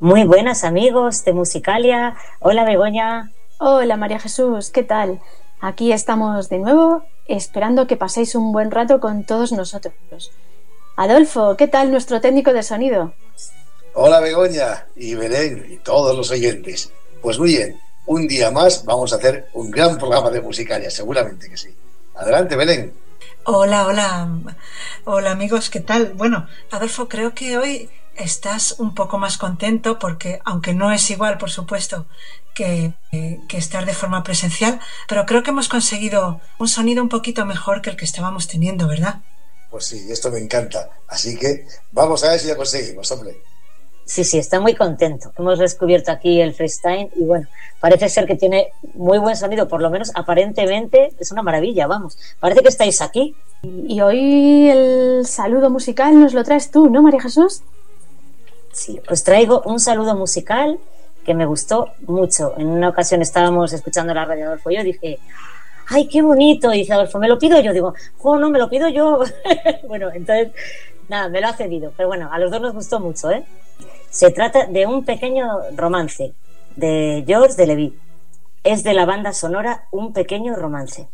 Muy buenas amigos de Musicalia. Hola Begoña. Hola María Jesús, ¿qué tal? Aquí estamos de nuevo esperando que paséis un buen rato con todos nosotros. Adolfo, ¿qué tal nuestro técnico de sonido? Hola Begoña y Belén y todos los oyentes. Pues muy bien, un día más vamos a hacer un gran programa de Musicalia, seguramente que sí. Adelante Belén. Hola, hola, hola amigos, ¿qué tal? Bueno, Adolfo, creo que hoy estás un poco más contento porque, aunque no es igual, por supuesto, que, que estar de forma presencial, pero creo que hemos conseguido un sonido un poquito mejor que el que estábamos teniendo, ¿verdad? Pues sí, esto me encanta. Así que vamos a ver si lo conseguimos, hombre. Sí, sí, está muy contento. Hemos descubierto aquí el freestyle y bueno, parece ser que tiene muy buen sonido, por lo menos aparentemente es una maravilla, vamos. Parece que estáis aquí. Y hoy el saludo musical nos lo traes tú, ¿no, María Jesús? Sí, os traigo un saludo musical que me gustó mucho. En una ocasión estábamos escuchando la radio Adolfo y yo dije, ¡ay, qué bonito! Y dice Adolfo, ¿me lo pido yo? Digo, ¡oh, no, me lo pido yo! bueno, entonces, nada, me lo ha cedido. Pero bueno, a los dos nos gustó mucho, ¿eh? Se trata de un pequeño romance de George de Levy. Es de la banda sonora Un pequeño romance.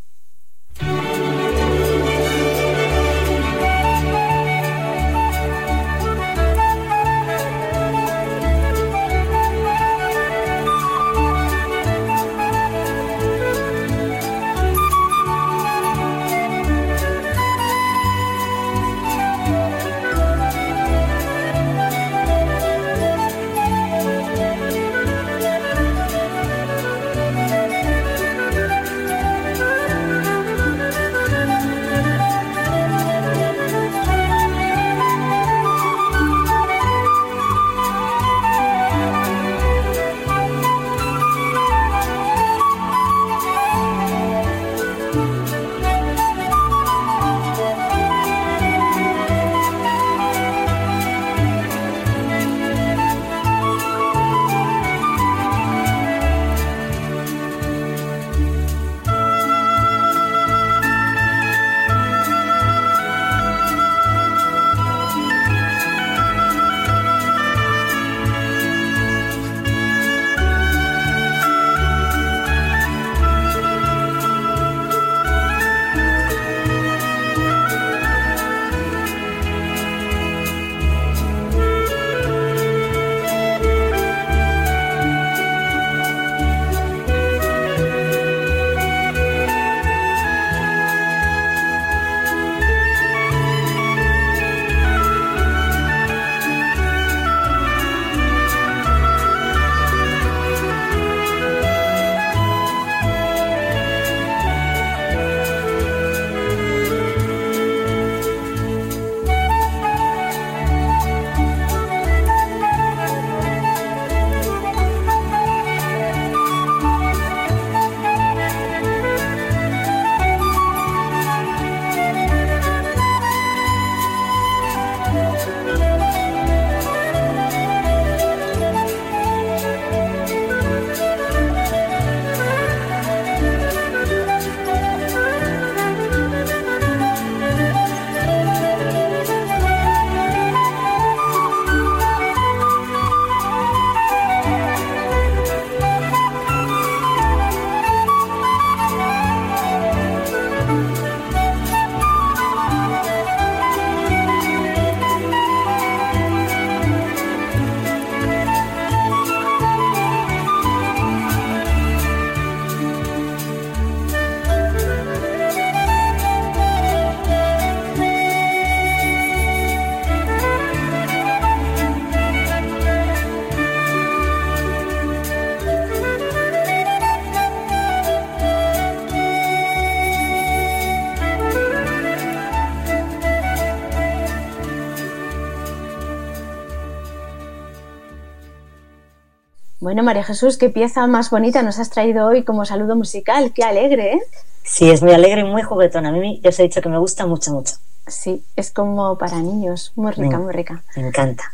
Bueno, María Jesús, qué pieza más bonita nos has traído hoy como saludo musical. Qué alegre, ¿eh? Sí, es muy alegre y muy juguetona. A mí ya os he dicho que me gusta mucho, mucho. Sí, es como para niños. Muy rica, muy rica. Me encanta.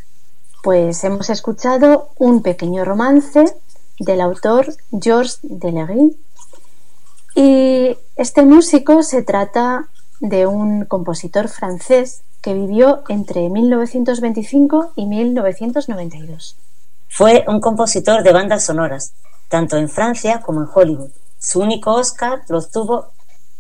Pues hemos escuchado un pequeño romance del autor Georges Delery. Y este músico se trata de un compositor francés que vivió entre 1925 y 1992. Fue un compositor de bandas sonoras, tanto en Francia como en Hollywood. Su único Oscar lo obtuvo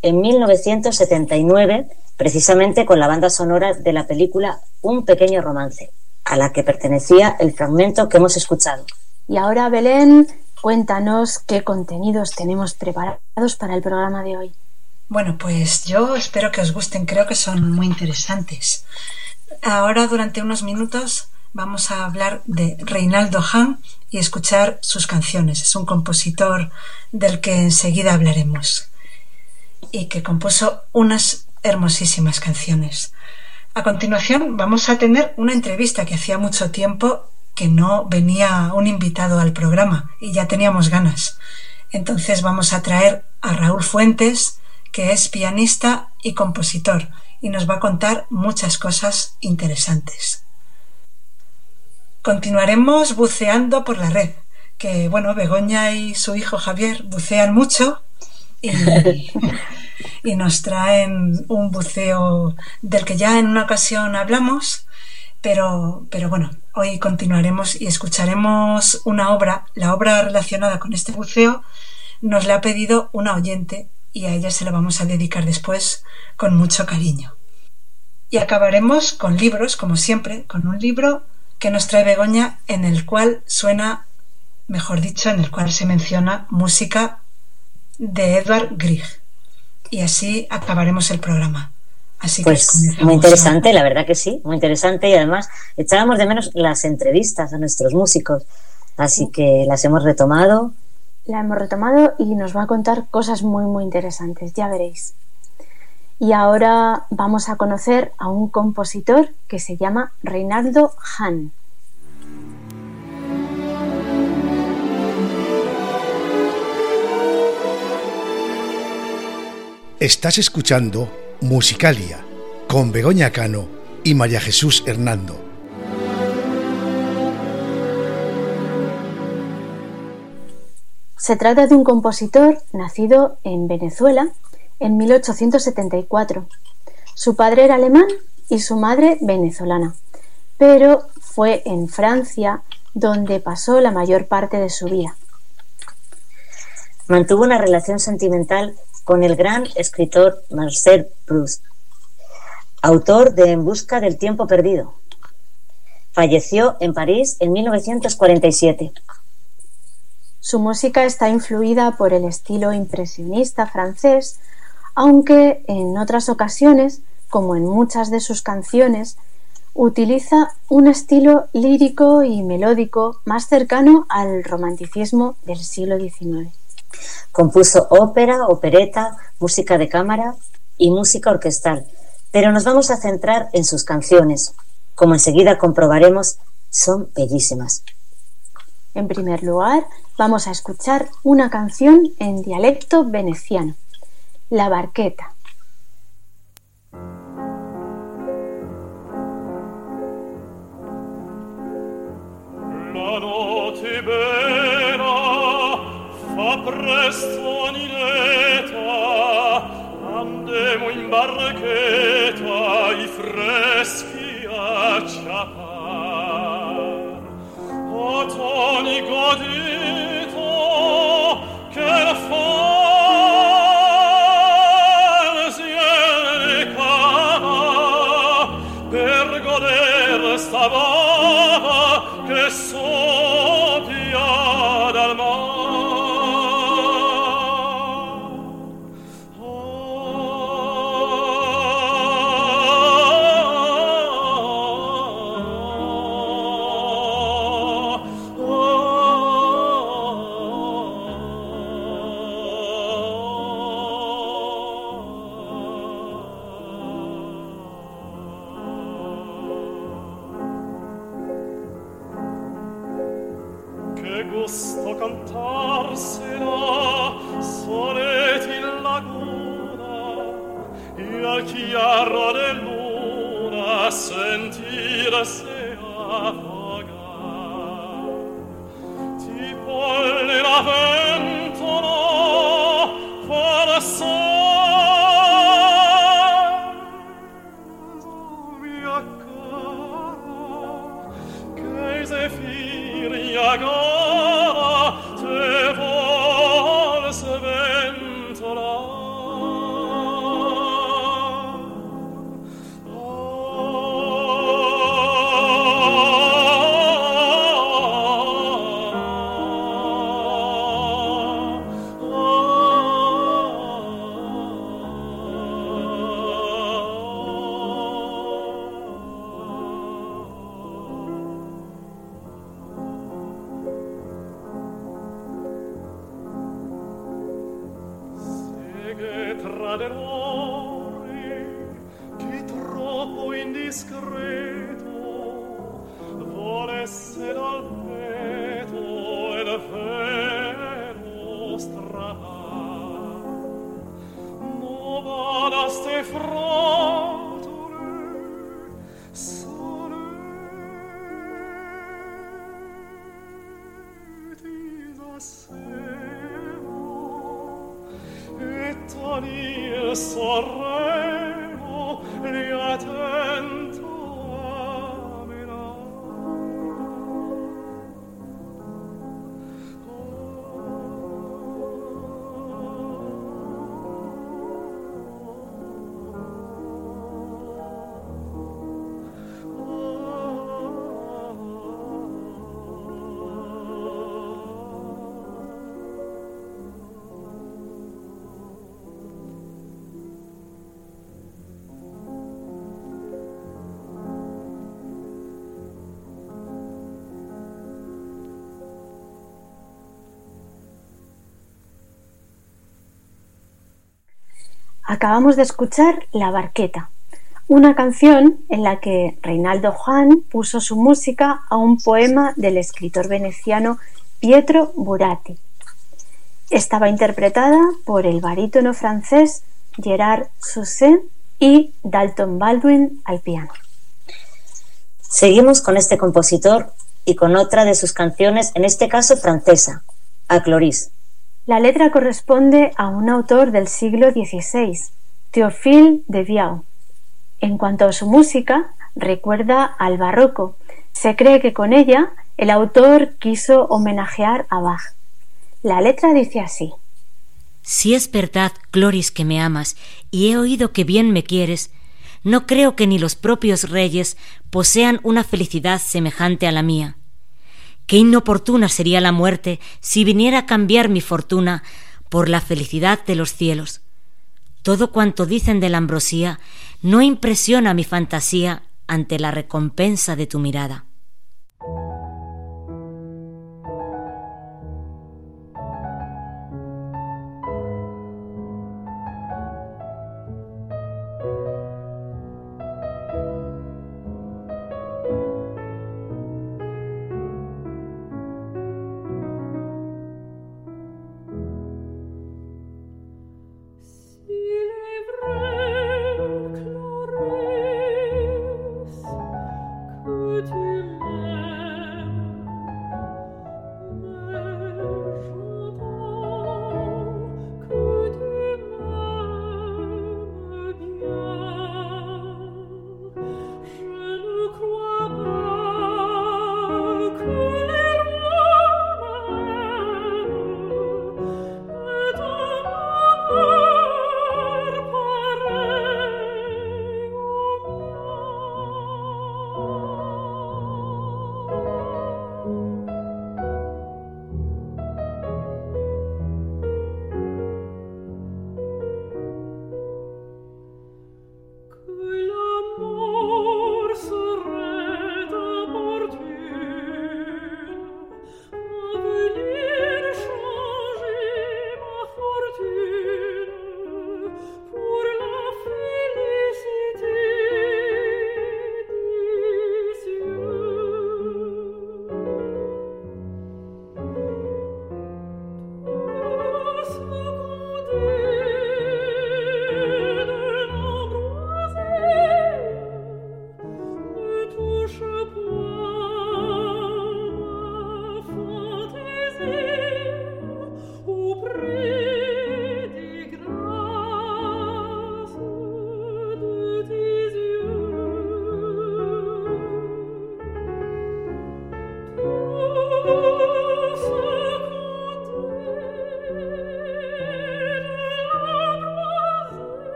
en 1979, precisamente con la banda sonora de la película Un pequeño romance, a la que pertenecía el fragmento que hemos escuchado. Y ahora, Belén, cuéntanos qué contenidos tenemos preparados para el programa de hoy. Bueno, pues yo espero que os gusten, creo que son muy interesantes. Ahora, durante unos minutos, vamos a hablar de Reinaldo Hahn y escuchar sus canciones. Es un compositor del que enseguida hablaremos y que compuso unas hermosísimas canciones. A continuación vamos a tener una entrevista que hacía mucho tiempo que no venía un invitado al programa y ya teníamos ganas. Entonces vamos a traer a Raúl Fuentes, que es pianista y compositor, y nos va a contar muchas cosas interesantes. Continuaremos buceando por la red, que bueno, Begoña y su hijo Javier bucean mucho y, nos traen un buceo del que ya en una ocasión hablamos, pero, pero bueno, hoy continuaremos y escucharemos una obra, la obra relacionada con este buceo nos la ha pedido una oyente y a ella se la vamos a dedicar después con mucho cariño. Y acabaremos con libros, como siempre, con un libro que nos trae Begoña en el cual suena, mejor dicho, en el cual se menciona música de Edward Grieg. Y así acabaremos el programa. Así pues muy interesante, la verdad que sí, muy interesante y además echábamos de menos las entrevistas a nuestros músicos, así que las hemos retomado. La hemos retomado y nos va a contar cosas muy muy interesantes, ya veréis. Y ahora vamos a conocer a un compositor que se llama Reinaldo Hahn. Estás escuchando Musicalia con Begoña Cano y María Jesús Hernando. Se trata de un compositor nacido en Venezuela en 1874. Su padre era alemán y su madre venezolana, pero fue en Francia donde pasó la mayor parte de su vida. Mantuvo una relación sentimental con el gran escritor Marcel Proust, autor de En busca del tiempo perdido. Falleció en París en 1947. Su música está influida por el estilo impresionista francés, aunque en otras ocasiones, como en muchas de sus canciones, utiliza un estilo lírico y melódico más cercano al romanticismo del siglo XIX. Compuso ópera, opereta, música de cámara y música orquestal, pero nos vamos a centrar en sus canciones. Como enseguida comprobaremos, son bellísimas. En primer lugar, vamos a escuchar una canción en dialecto veneciano. La barqueta. La notte bella fa presto anileta andiamo in barchetta i freschi a Acabamos de escuchar La Barqueta, una canción en la que Reinaldo Juan puso su música a un poema del escritor veneciano Pietro Buratti. Estaba interpretada por el barítono francés Gerard Sousset y Dalton Baldwin al piano. Seguimos con este compositor y con otra de sus canciones, en este caso francesa, a Cloris. La letra corresponde a un autor del siglo XVI, Théophile de Viau. En cuanto a su música, recuerda al barroco. Se cree que con ella el autor quiso homenajear a Bach. La letra dice así. Si es verdad, Cloris, que me amas, y he oído que bien me quieres, no creo que ni los propios reyes posean una felicidad semejante a la mía. Qué inoportuna sería la muerte si viniera a cambiar mi fortuna por la felicidad de los cielos. Todo cuanto dicen de la ambrosía no impresiona mi fantasía ante la recompensa de tu mirada.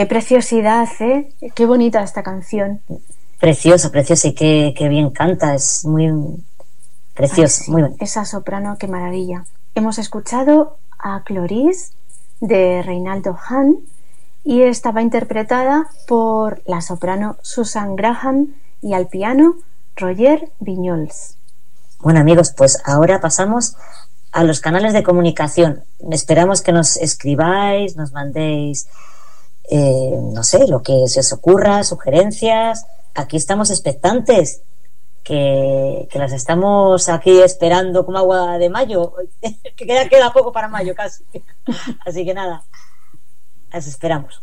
Qué preciosidad, ¿eh? Qué bonita esta canción. Preciosa, preciosa y qué, qué bien canta, es muy preciosa, sí, muy bonita. Esa soprano, qué maravilla. Hemos escuchado a Cloris de Reinaldo Hahn y estaba interpretada por la soprano Susan Graham y al piano Roger Viñols. Bueno amigos, pues ahora pasamos a los canales de comunicación. Esperamos que nos escribáis, nos mandéis, eh, no sé, lo que se os ocurra, sugerencias. Aquí estamos expectantes, que, que las estamos aquí esperando como agua de mayo, que ya queda poco para mayo casi. Así que nada, las esperamos.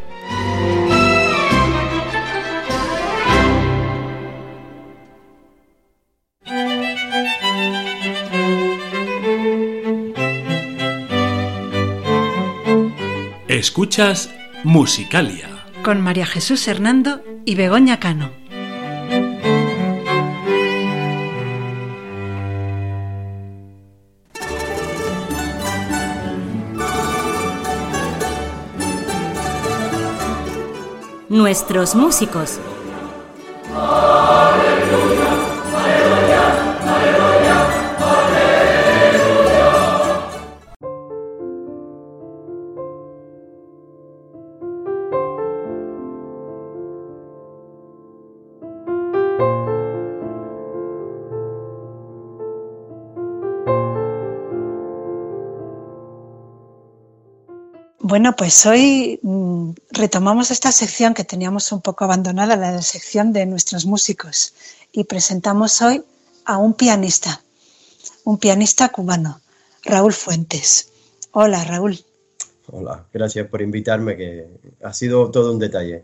Escuchas Musicalia. Con María Jesús Hernando y Begoña Cano. Nuestros músicos. Bueno, pues hoy mm, retomamos esta sección que teníamos un poco abandonada, la sección de nuestros músicos, y presentamos hoy a un pianista, un pianista cubano, Raúl Fuentes. Hola, Raúl. Hola, gracias por invitarme, que ha sido todo un detalle.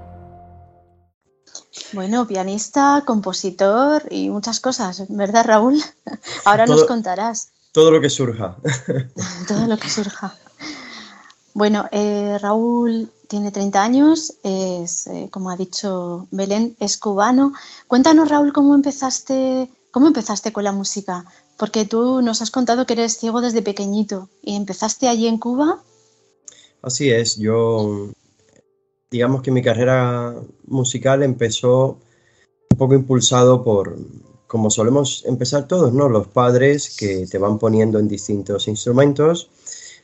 Bueno, pianista, compositor y muchas cosas, ¿verdad, Raúl? Ahora Todo- nos contarás Todo lo que surja. todo lo que surja. Bueno, eh, Raúl tiene 30 años, es, eh, como ha dicho Belén, es cubano. Cuéntanos, Raúl, cómo empezaste, cómo empezaste con la música, porque tú nos has contado que eres ciego desde pequeñito y empezaste allí en Cuba. Así es, yo digamos que mi carrera musical empezó un poco impulsado por, como solemos empezar todos, ¿no? Los padres que te van poniendo en distintos instrumentos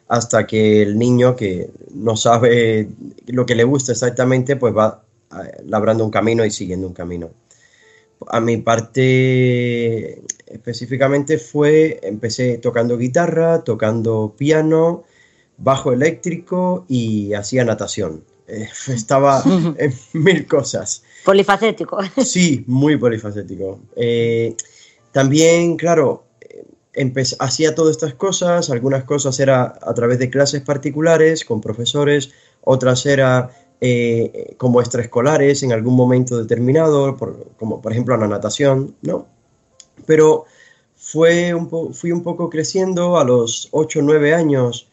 hasta que el niño que no sabe lo que le gusta exactamente, pues va eh, labrando un camino y siguiendo un camino. A mi parte específicamente fue, empecé tocando guitarra, tocando piano, bajo eléctrico y hacía natación. Eh, estaba en mil cosas. Polifacético. Sí, muy polifacético. Eh, también, claro, hacía todas estas cosas, algunas cosas era a través de clases particulares con profesores, otras era eh, como extraescolares en algún momento determinado, como por ejemplo la natación, ¿no? Pero fue un fui un poco creciendo a los 8 o 9 años.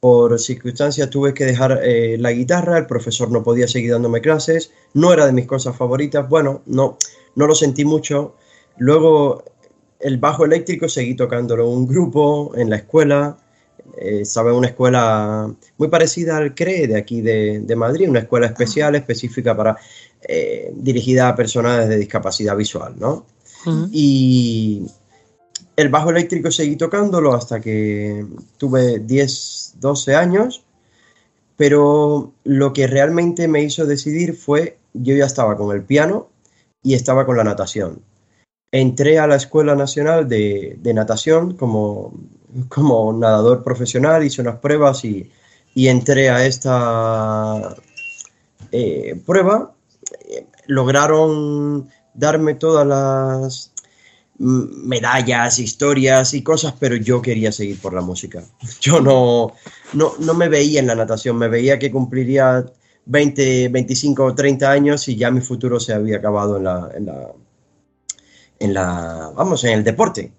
Por circunstancias tuve que dejar eh, la guitarra, el profesor no podía seguir dándome clases, no era de mis cosas favoritas, bueno, no, no lo sentí mucho. Luego el bajo eléctrico seguí tocándolo en un grupo, en la escuela, eh, una escuela muy parecida al CRE de aquí de, Madrid, una escuela especial, específica para, eh, dirigida a personas de discapacidad visual, ¿no? Y el bajo eléctrico seguí tocándolo hasta que tuve 10, 12 años, pero lo que realmente me hizo decidir fue, yo ya estaba con el piano y estaba con la natación entré a la Escuela Nacional de, Natación como, nadador profesional, hice unas pruebas y, entré a esta eh, prueba. Lograron darme todas las medallas, historias y cosas, pero yo quería seguir por la música. Yo no, no, me veía en la natación, me veía que cumpliría 20, 25 o 30 años y ya mi futuro se había acabado en la, en la, vamos, en el deporte.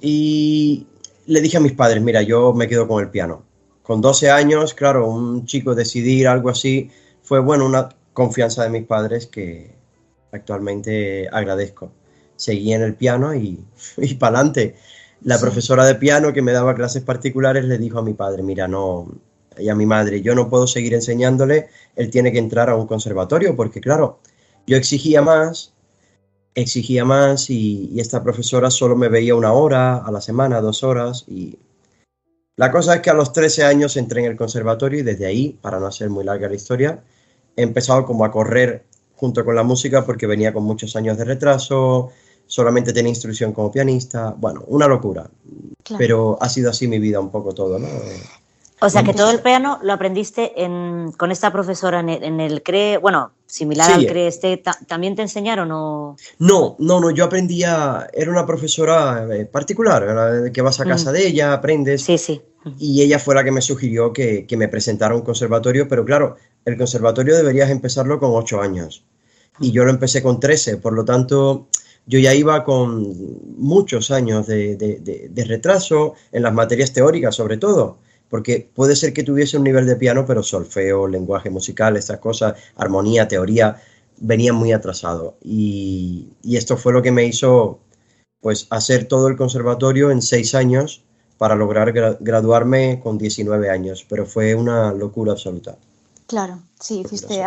Y le dije a mis padres, mira, yo me quedo con el piano. Con 12 años, claro, un chico decidir algo así fue, bueno, una confianza de mis padres que actualmente agradezco. Seguí en el piano y, y para adelante. La profesora de piano que me daba clases particulares le dijo a mi padre, mira, no, y a mi madre, yo no puedo seguir enseñándole, él tiene que entrar a un conservatorio, porque claro, yo exigía más exigía más y, esta profesora solo me veía una hora a la semana, dos horas y la cosa es que a los 13 años entré en el conservatorio y desde ahí, para no hacer muy larga la historia, he empezado como a correr junto con la música porque venía con muchos años de retraso, solamente tenía instrucción como pianista, bueno, una locura. Pero ha sido así mi vida un poco todo, ¿no? O sea que todo el piano lo aprendiste con esta profesora en el, CRE, bueno, similar al CRE este, ¿también te enseñaron o...? No, no, no, yo aprendía, era una profesora eh, particular, que vas a casa de ella, aprendes. Sí, sí. Y ella fue la que me sugirió que, me presentara un conservatorio, pero claro, el conservatorio deberías empezarlo con ocho años. Y yo lo empecé con 13, por lo tanto, yo ya iba con muchos años de retraso en las materias teóricas, sobre todo porque puede ser que tuviese un nivel de piano, pero solfeo, lenguaje musical, estas cosas, armonía, teoría, venía muy atrasado. Y, esto fue lo que me hizo pues hacer todo el conservatorio en seis años para lograr graduarme con 19 años, pero fue una locura absoluta. Claro, sí, hiciste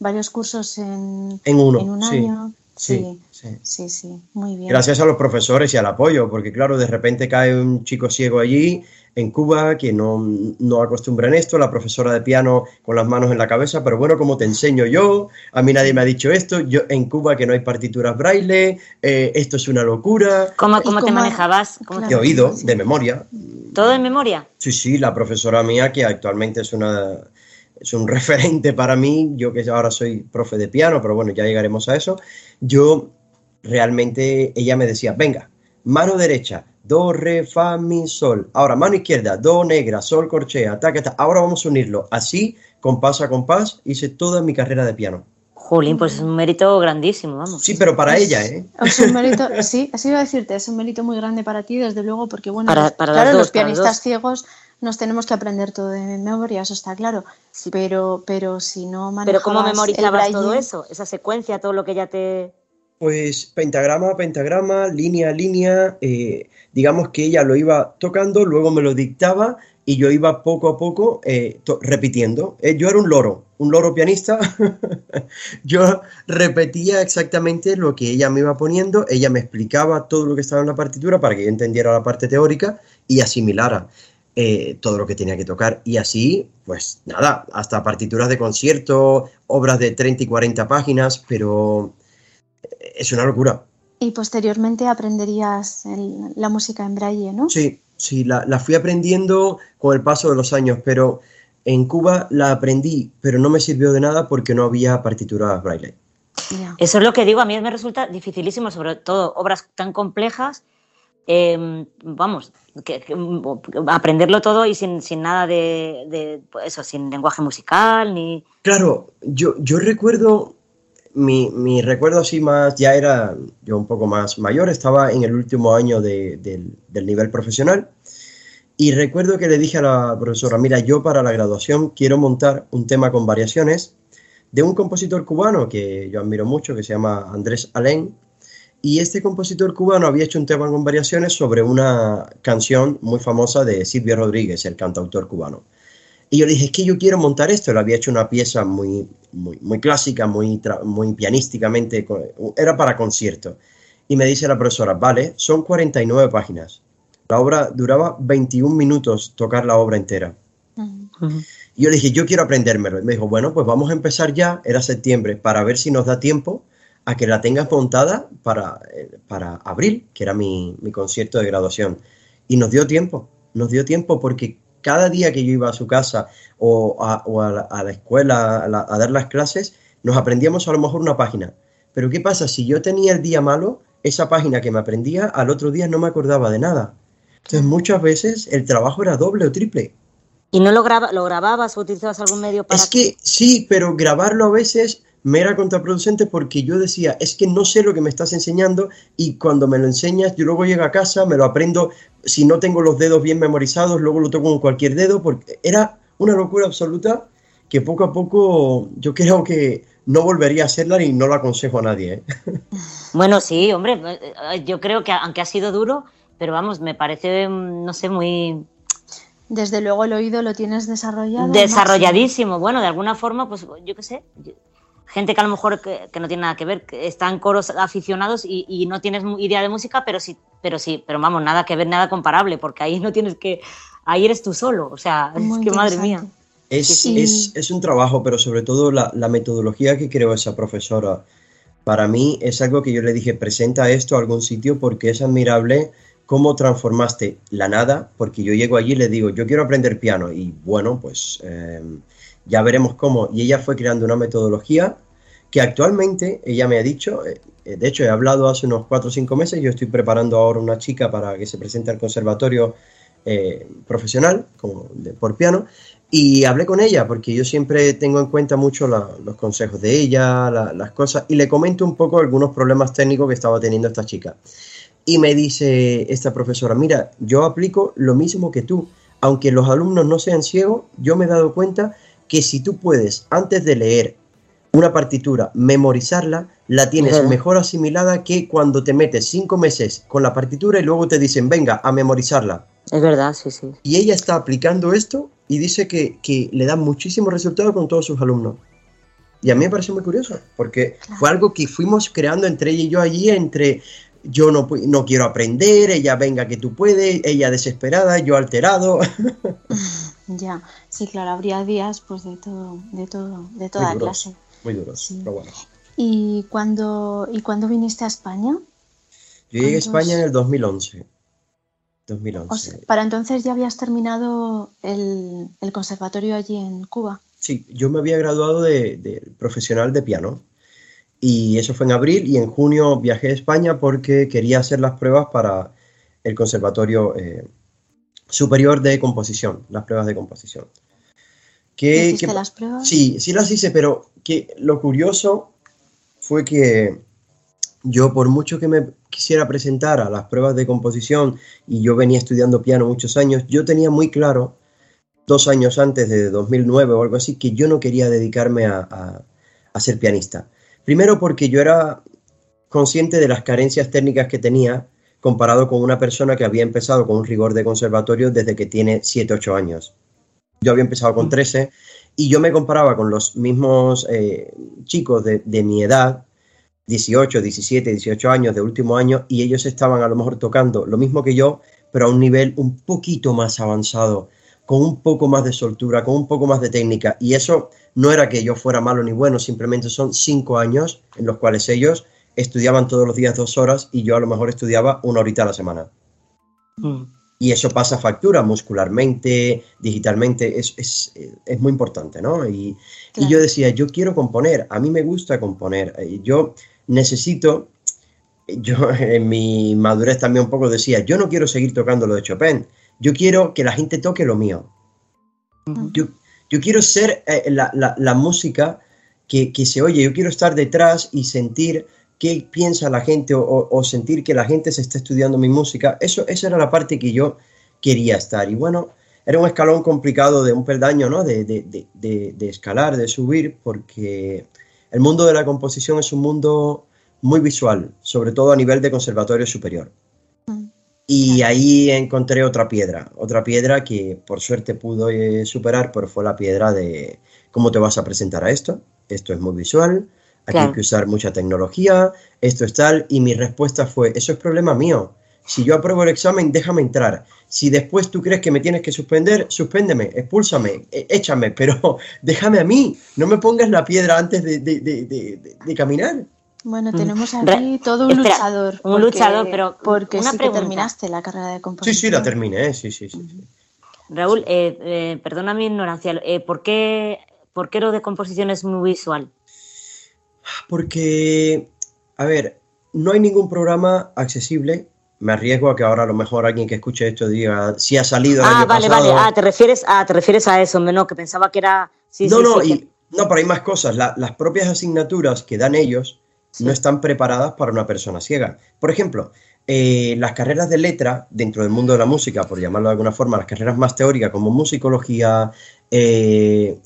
varios cursos en, en, uno, un año. Sí, sí, sí, muy bien. Gracias a los profesores y al apoyo, porque claro, de repente cae un chico ciego allí en Cuba que no, no acostumbran esto, la profesora de piano con las manos en la cabeza, pero bueno, como te enseño yo, a mí nadie me ha dicho esto, yo en Cuba que no hay partituras braille, eh, esto es una locura. ¿Cómo, cómo te manejabas? De oído, de memoria. ¿Todo en memoria? Sí, sí, la profesora mía que actualmente es una es un referente para mí, yo que ahora soy profe de piano, pero bueno, ya llegaremos a eso, yo realmente, ella me decía, venga, mano derecha, do, re, fa, mi, sol. Ahora, mano izquierda, do, negra, sol, corchea, ta, ta. Ahora vamos a unirlo. Así, compás a compás, hice toda mi carrera de piano. Jolín, pues es un mérito grandísimo, vamos. Sí, pero para ella, ¿eh? Es un mérito, sí, así iba a decirte, es un mérito muy grande para ti, desde luego, porque bueno, claro, los pianistas ciegos nos tenemos que aprender todo de memoria, eso está claro. Pero, pero si no Pero ¿cómo memorizabas todo eso? Esa secuencia, todo lo que ya te. Pues pentagrama, pentagrama, línea, línea. Eh, digamos que ella lo iba tocando, luego me lo dictaba y yo iba poco a poco eh, repitiendo. Eh, yo era un loro, un loro pianista. yo repetía exactamente lo que ella me iba poniendo, ella me explicaba todo lo que estaba en la partitura para que yo entendiera la parte teórica y asimilara. Todo lo que tenía que tocar. Y así, pues nada, hasta partituras de concierto, obras de 30 y 40 páginas, pero es una locura. Y posteriormente aprenderías la música en braille, ¿no? Sí, sí, la, fui aprendiendo con el paso de los años, pero en Cuba la aprendí, pero no me sirvió de nada porque no había partituras braille. Eso es lo que digo, a mí me resulta dificilísimo, sobre todo obras tan complejas, eh, vamos, que, que, aprenderlo todo y sin, nada de, eso, sin lenguaje musical ni... Claro, yo, recuerdo, mi, recuerdo así más, ya era yo un poco más mayor, estaba en el último año de, de, del nivel profesional. Y recuerdo que le dije a la profesora, mira, yo para la graduación quiero montar un tema con variaciones de un compositor cubano que yo admiro mucho, que se llama Andrés Alén, y este compositor cubano había hecho un tema con variaciones sobre una canción muy famosa de Silvio Rodríguez, el cantautor cubano. Y yo le dije, es que yo quiero montar esto. Él había hecho una pieza muy, muy, muy clásica, muy, muy pianísticamente, era para concierto. Y me dice la profesora, vale, son 49 páginas. La obra duraba 21 minutos tocar la obra entera. Uh -huh. Y yo le dije, yo quiero aprendérmelo. Y me dijo, bueno, pues vamos a empezar ya, era septiembre, para ver si nos da tiempo a que la tengas montada para, eh, para abril, que era mi, mi, concierto de graduación. Y nos dio tiempo, nos dio tiempo porque cada día que yo iba a su casa o a, o a, la, a la, escuela a, la, a, dar las clases, nos aprendíamos a lo mejor una página. Pero ¿qué pasa? Si yo tenía el día malo, esa página que me aprendía, al otro día no me acordaba de nada. Entonces muchas veces el trabajo era doble o triple. ¿Y no lo, graba, lo grababas o utilizabas algún medio para...? Es que sí, pero grabarlo a veces me era contraproducente porque yo decía, es que no sé lo que me estás enseñando y cuando me lo enseñas, yo luego llego a casa, me lo aprendo, si no tengo los dedos bien memorizados, luego lo toco con cualquier dedo, porque era una locura absoluta que poco a poco yo creo que no volvería a hacerla y no lo aconsejo a nadie. ¿eh? Bueno, sí, hombre, yo creo que aunque ha sido duro, pero vamos, me parece, no sé, muy... Desde luego el oído lo tienes desarrollado. Desarrolladísimo. Bueno, de alguna forma, pues yo qué sé, gente que a lo mejor que, que, no tiene nada que ver, que están coros aficionados y, y, no tienes idea de música, pero sí, pero sí, pero vamos, nada que ver, nada comparable, porque ahí no tienes que, ahí eres tú solo, o sea, Muy es que madre mía. Es, sí. es, es, un trabajo, pero sobre todo la, la, metodología que creó esa profesora, para mí es algo que yo le dije, presenta esto a algún sitio porque es admirable cómo transformaste la nada, porque yo llego allí y le digo, yo quiero aprender piano, y bueno, pues... Eh, ya veremos cómo. Y ella fue creando una metodología que actualmente ella me ha dicho, eh, de hecho he hablado hace unos 4 o 5 meses, yo estoy preparando ahora una chica para que se presente al conservatorio eh, profesional como por piano y hablé con ella porque yo siempre tengo en cuenta mucho los consejos de ella, la, las cosas y le comento un poco algunos problemas técnicos que estaba teniendo esta chica. Y me dice esta profesora, mira, yo aplico lo mismo que tú, aunque los alumnos no sean ciegos, yo me he dado cuenta que si tú puedes, antes de leer una partitura, memorizarla, la tienes uh -huh. mejor asimilada que cuando te metes cinco meses con la partitura y luego te dicen, venga, a memorizarla. Es verdad, sí, sí. Y ella está aplicando esto y dice que, que le da muchísimos resultados con todos sus alumnos. Y a mí me parece muy curioso, porque claro. fue algo que fuimos creando entre ella y yo allí, entre yo no, no quiero aprender, ella venga que tú puedes, ella desesperada, yo alterado. Ya, sí, claro, habría días pues de todo, de todo, de toda muy duros, clase. Muy duros, sí. pero bueno. ¿Y cuándo, ¿Y cuándo viniste a España? Yo llegué a España en el 2011. 2011. O sea, para entonces ya habías terminado el, el, conservatorio allí en Cuba. Sí, yo me había graduado de, de, profesional de piano. Y eso fue en abril y en junio viajé a España porque quería hacer las pruebas para el conservatorio eh, superior de composición, las pruebas de composición. ¿Qué, ¿Hiciste las pruebas? Sí, sí las hice, pero que lo curioso fue que yo por mucho que me quisiera presentar a las pruebas de composición y yo venía estudiando piano muchos años, yo tenía muy claro, dos años antes de 2009 o algo así, que yo no quería dedicarme a, a, a ser pianista. Primero porque yo era consciente de las carencias técnicas que tenía comparado con una persona que había empezado con un rigor de conservatorio desde que tiene 7, 8 años. Yo había empezado con 13 y yo me comparaba con los mismos eh, chicos de, de, mi edad, 18, 17, 18 años de último año, y ellos estaban a lo mejor tocando lo mismo que yo, pero a un nivel un poquito más avanzado, con un poco más de soltura, con un poco más de técnica. Y eso no era que yo fuera malo ni bueno, simplemente son 5 años en los cuales ellos estudiaban todos los días dos horas y yo a lo mejor estudiaba una horita a la semana. Mm. Y eso pasa factura muscularmente, digitalmente, es, es, es muy importante, ¿no? Y, Claro. y yo decía, yo quiero componer, a mí me gusta componer, eh, yo necesito, yo en mi madurez también un poco decía, yo no quiero seguir tocando lo de Chopin, yo quiero que la gente toque lo mío. Yo, yo quiero ser eh, la, la- la música que, que se oye, yo quiero estar detrás y sentir qué piensa la gente o, sentir que la gente se está estudiando mi música. Eso, esa era la parte que yo quería estar. Y bueno, era un escalón complicado de un peldaño, ¿no? De, de- de- de- de escalar, de subir, porque el mundo de la composición es un mundo muy visual, sobre todo a nivel de conservatorio superior. Y ahí encontré otra piedra, otra piedra que por suerte pude superar, pero fue la piedra de cómo te vas a presentar a esto. Esto es muy visual, aquí Claro. hay que usar mucha tecnología, esto es tal. Y mi respuesta fue, eso es problema mío. Si yo apruebo el examen, déjame entrar. Si después tú crees que me tienes que suspender, suspéndeme, expúlsame, e- échame, pero déjame a mí. No me pongas la piedra antes de, de- de- de- de- de caminar. Bueno, Mm. tenemos aquí todo un espera, luchador. un porque- luchador, pero Porque una sí pregunta. que terminaste la carrera de Sí, composición. sí, la terminé, sí, sí, sí. sí. Raúl, eh, eh, perdona mi ignorancia, eh, ¿por, qué, ¿por qué lo de composición es muy visual? Porque, a ver, no hay ningún programa accesible. Me arriesgo a que ahora a lo mejor alguien que escuche esto diga si ha salido el Ah, año vale, pasado. vale, ah, te refieres, ah, te refieres a eso, no, que pensaba que era... Sí, no, sí, no, sí, y, no, pero hay más cosas. La- las propias asignaturas que dan ellos no están preparadas para una persona ciega. Por ejemplo, eh, las carreras de letra dentro del mundo de la música, por llamarlo de alguna forma, las carreras más teóricas como musicología, eh,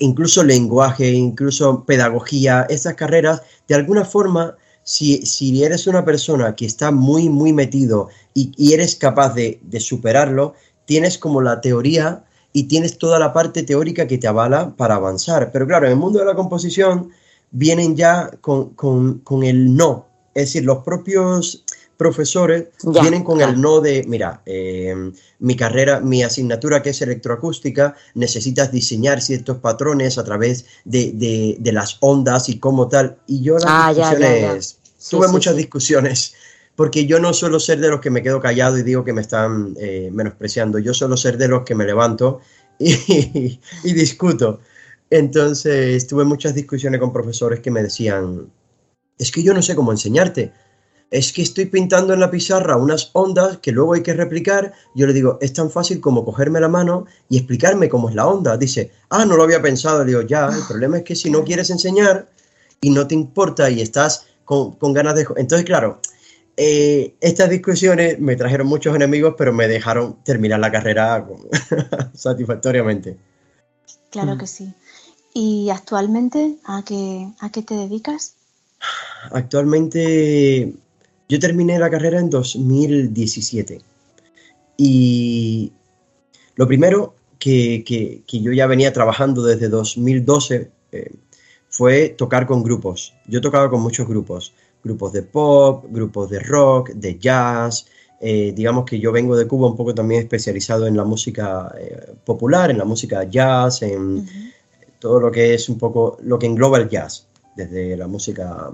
incluso lenguaje, incluso pedagogía, estas carreras, de alguna forma, si, si eres una persona que está muy, muy metido y, y eres capaz de, de superarlo, tienes como la teoría y tienes toda la parte teórica que te avala para avanzar. Pero claro, en el mundo de la composición vienen ya con, con- con el no. Es decir, los propios profesores Ya, vienen con el no de, mira, eh, mi carrera, mi asignatura que es electroacústica, necesitas diseñar ciertos patrones a través de, de- de las ondas y cómo tal. Y yo las Ah, ya, ya, ya. discusiones, Sí, tuve sí, muchas sí. discusiones, porque yo no suelo ser de los que me quedo callado y digo que me están eh, menospreciando, yo suelo ser de los que me levanto y, y discuto. Entonces tuve muchas discusiones con profesores que me decían, es que yo no sé cómo enseñarte, es que estoy pintando en la pizarra unas ondas que luego hay que replicar. Yo le digo, es tan fácil como cogerme la mano y explicarme cómo es la onda. Dice, ah, no lo había pensado. Le digo, ya, el problema es que si no quieres enseñar y no te importa y estás con, con ganas de... Entonces, claro, eh, estas discusiones me trajeron muchos enemigos, pero me dejaron terminar la carrera satisfactoriamente. Claro que sí. ¿Y actualmente a qué, a qué te dedicas? Actualmente yo terminé la carrera en 2017 y lo primero que, que- que yo ya venía trabajando desde 2012 eh, fue tocar con grupos. Yo tocaba con muchos grupos, grupos de pop, grupos de rock, de jazz. eh, digamos que yo vengo de Cuba un poco también especializado en la música eh, popular, en la música jazz, en todo lo que es un poco lo que engloba el jazz, desde la música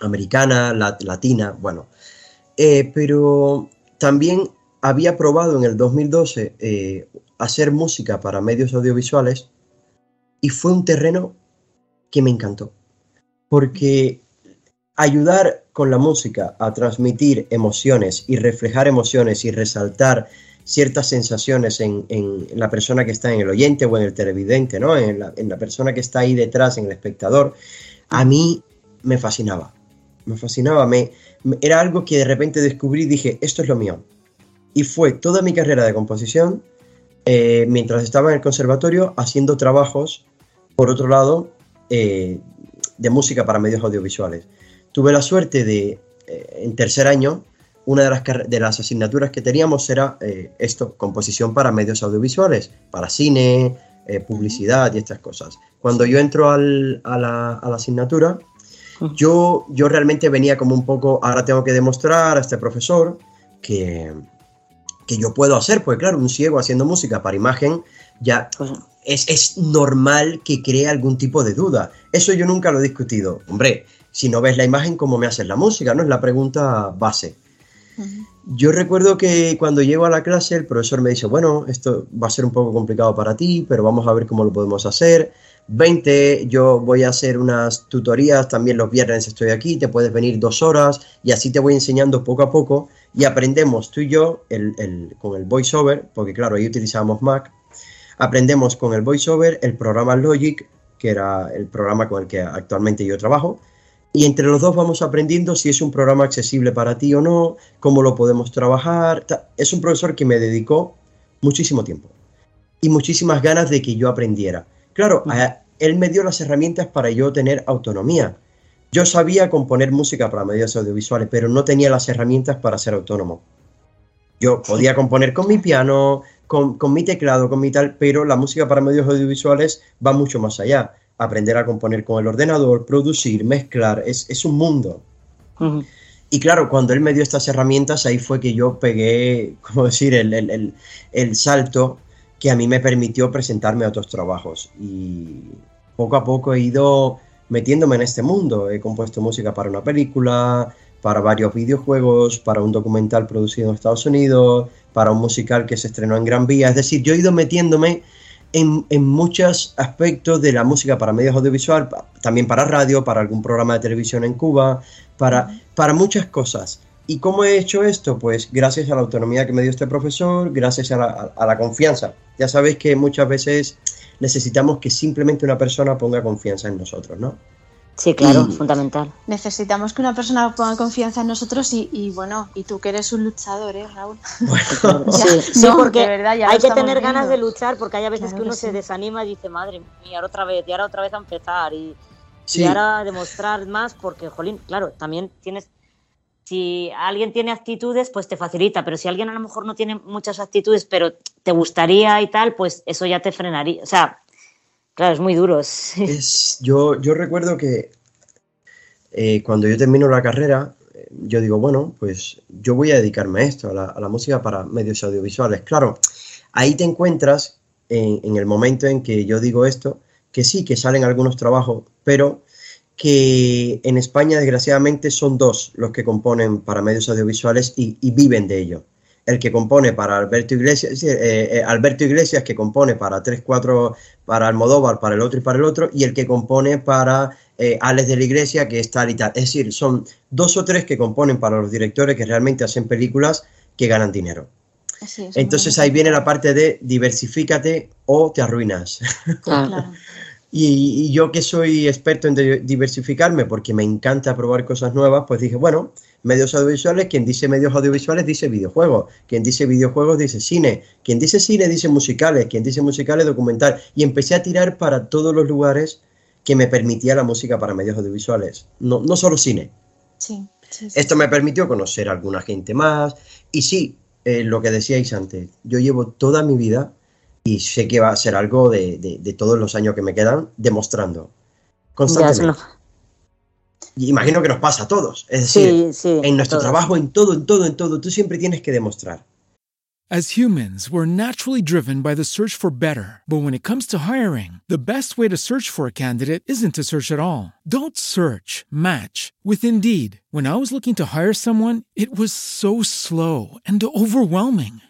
americana, lat- latina, bueno. Eh, pero también había probado en el 2012 eh, hacer música para medios audiovisuales y fue un terreno que me encantó. Porque ayudar con la música a transmitir emociones y reflejar emociones y resaltar ciertas sensaciones en, la persona que está en el oyente o en el televidente, ¿no? En la persona que está ahí detrás, en el espectador, a mí me fascinaba. Me fascinaba. Me, me- era algo que de repente descubrí y dije, esto es lo mío. Y fue toda mi carrera de composición, eh, mientras estaba en el conservatorio, haciendo trabajos, por otro lado, eh, de música para medios audiovisuales. Tuve la suerte de, eh, en tercer año, una de las, de las asignaturas que teníamos era esto, composición para medios audiovisuales, para cine, publicidad y estas cosas. Cuando yo entro al- a, la, a la asignatura, yo, yo realmente venía como un poco, ahora tengo que demostrar a este profesor que, que yo puedo hacer, porque claro, un ciego haciendo música para imagen ya es, es normal que cree algún tipo de duda. Eso yo nunca lo he discutido. Hombre, si no ves la imagen, ¿cómo me haces la música? No es la pregunta base. Yo recuerdo que cuando llego a la clase el profesor me dice, bueno, esto va a ser un poco complicado para ti, pero vamos a ver cómo lo podemos hacer. 20, yo voy a hacer unas tutorías, también los viernes estoy aquí, te puedes venir dos horas y así te voy enseñando poco a poco y aprendemos tú y yo con el VoiceOver, porque claro, ahí utilizábamos Mac, aprendemos con el VoiceOver el programa Logic, que era el programa con el que actualmente yo trabajo, y entre los dos vamos aprendiendo si es un programa accesible para ti o no, cómo lo podemos trabajar. Es un profesor que me dedicó muchísimo tiempo y muchísimas ganas de que yo aprendiera. Claro, él me dio las herramientas para yo tener autonomía. Yo sabía componer música para medios audiovisuales, pero no tenía las herramientas para ser autónomo. Yo podía componer con mi piano, con, mi teclado, con mi tal, pero la música para medios audiovisuales va mucho más allá aprender a componer con el ordenador, producir, mezclar, es, un mundo. Y claro, cuando él me dio estas herramientas, ahí fue que yo pegué, como decir, el, el, salto que a mí me permitió presentarme a otros trabajos. Y poco a poco he ido metiéndome en este mundo. He compuesto música para una película, para varios videojuegos, para un documental producido en Estados Unidos, para un musical que se estrenó en Gran Vía. Es decir, yo he ido metiéndome en, muchos aspectos de la música para medios audiovisuales, también para radio, para algún programa de televisión en Cuba, para, para muchas cosas. ¿Y cómo he hecho esto? Pues gracias a la autonomía que me dio este profesor, gracias a la, a la confianza. Ya sabéis que muchas veces necesitamos que simplemente una persona ponga confianza en nosotros, ¿no? Sí, claro, fundamental. Necesitamos que una persona ponga confianza en nosotros y, bueno, y tú que eres un luchador, ¿eh, Raúl? sí, porque hay que tener ganas de luchar porque hay a veces que uno se desanima y dice, madre mía, ahora otra vez, y ahora otra vez a empezar y, y ahora demostrar más porque, jolín, claro, también tienes, si alguien tiene actitudes, pues te facilita, pero si alguien a lo mejor no tiene muchas actitudes, pero te gustaría y tal, pues eso ya te frenaría, o sea, Claro, es muy duro. Es, yo, yo recuerdo que eh, cuando yo termino la carrera, eh, yo digo, bueno, pues yo voy a dedicarme a esto, a la, música para medios audiovisuales. Claro, ahí te encuentras en, el momento en que yo digo esto, que sí, que salen algunos trabajos, pero que en España desgraciadamente son dos los que componen para medios audiovisuales y viven de ello el que compone para Alberto Iglesias, eh, eh, Alberto Iglesias que compone para 3, 4, para Almodóvar, para el otro y para el otro, y el que compone para eh, Alex de la Iglesia, que es tal y tal. Es decir, son dos o tres que componen para los directores que realmente hacen películas que ganan dinero. Entonces ahí viene la parte de diversifícate o te arruinas. y, y, yo que soy experto en diversificarme porque me encanta probar cosas nuevas, pues dije, bueno, medios audiovisuales, quien dice medios audiovisuales dice videojuegos, quien dice videojuegos dice cine, quien dice cine dice musicales, quien dice musicales documental. Y empecé a tirar para todos los lugares que me permitía la música para medios audiovisuales, no, no solo cine. Sí, Esto me permitió conocer a alguna gente más. Y sí, eh, lo que decíais antes, yo llevo toda mi vida y sé que va a ser algo de, de, todos los años que me quedan demostrando constantemente. imagino que nos pasa a todos. Es decir, en nuestro trabajo, en todo, en todo, en todo, tú siempre tienes que demostrar. As humans, we're naturally driven by the search for better. But when it comes to hiring, the best way to search for a candidate isn't to search at all. Don't search, match with Indeed. When I was looking to hire someone, it was so slow and overwhelming.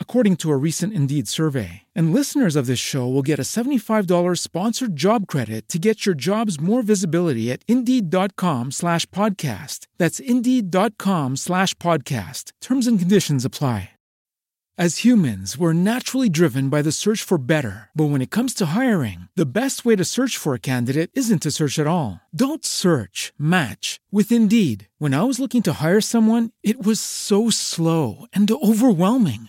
according to a recent Indeed survey. And listeners of this show will get a $75 sponsored job credit to get your jobs more visibility at Indeed.com slash podcast. That's Indeed.com slash podcast. Terms and conditions apply. As humans, we're naturally driven by the search for better. But when it comes to hiring, the best way to search for a candidate isn't to search at all. Don't search, match with Indeed. When I was looking to hire someone, it was so slow and overwhelming.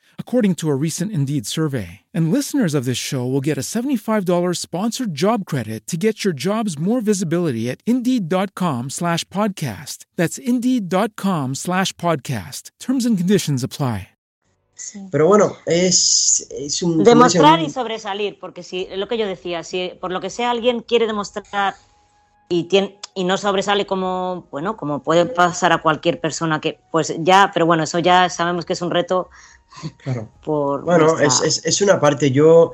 according to a recent Indeed survey. And listeners of this show will get a $75 sponsored job credit to get your jobs more visibility at Indeed.com slash podcast. That's Indeed.com slash podcast. Terms and conditions apply. Pero bueno, es, es un... Demostrar y sobresalir, porque si lo que yo decía, si por lo que sea alguien quiere demostrar y, tiene, y no sobresale como, bueno, como puede pasar a cualquier persona que, pues ya, pero bueno, eso ya sabemos que es un reto. Claro. Por bueno, es, es, es, una parte, yo,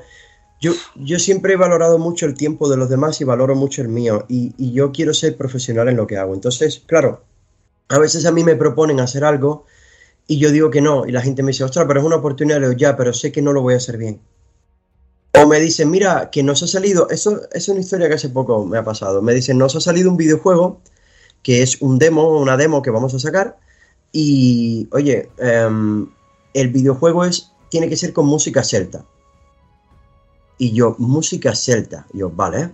yo, yo siempre he valorado mucho el tiempo de los demás y valoro mucho el mío, y, y yo quiero ser profesional en lo que hago. Entonces, claro, a veces a mí me proponen hacer algo y yo digo que no, y la gente me dice, ostras, pero es una oportunidad, le digo, ya, pero sé que no lo voy a hacer bien. O me dicen, mira, que nos ha salido, eso es una historia que hace poco me ha pasado, me dicen, nos ha salido un videojuego que es un demo, una demo que vamos a sacar, y oye, um, el videojuego es, tiene que ser con música celta. Y yo, música celta, yo, vale.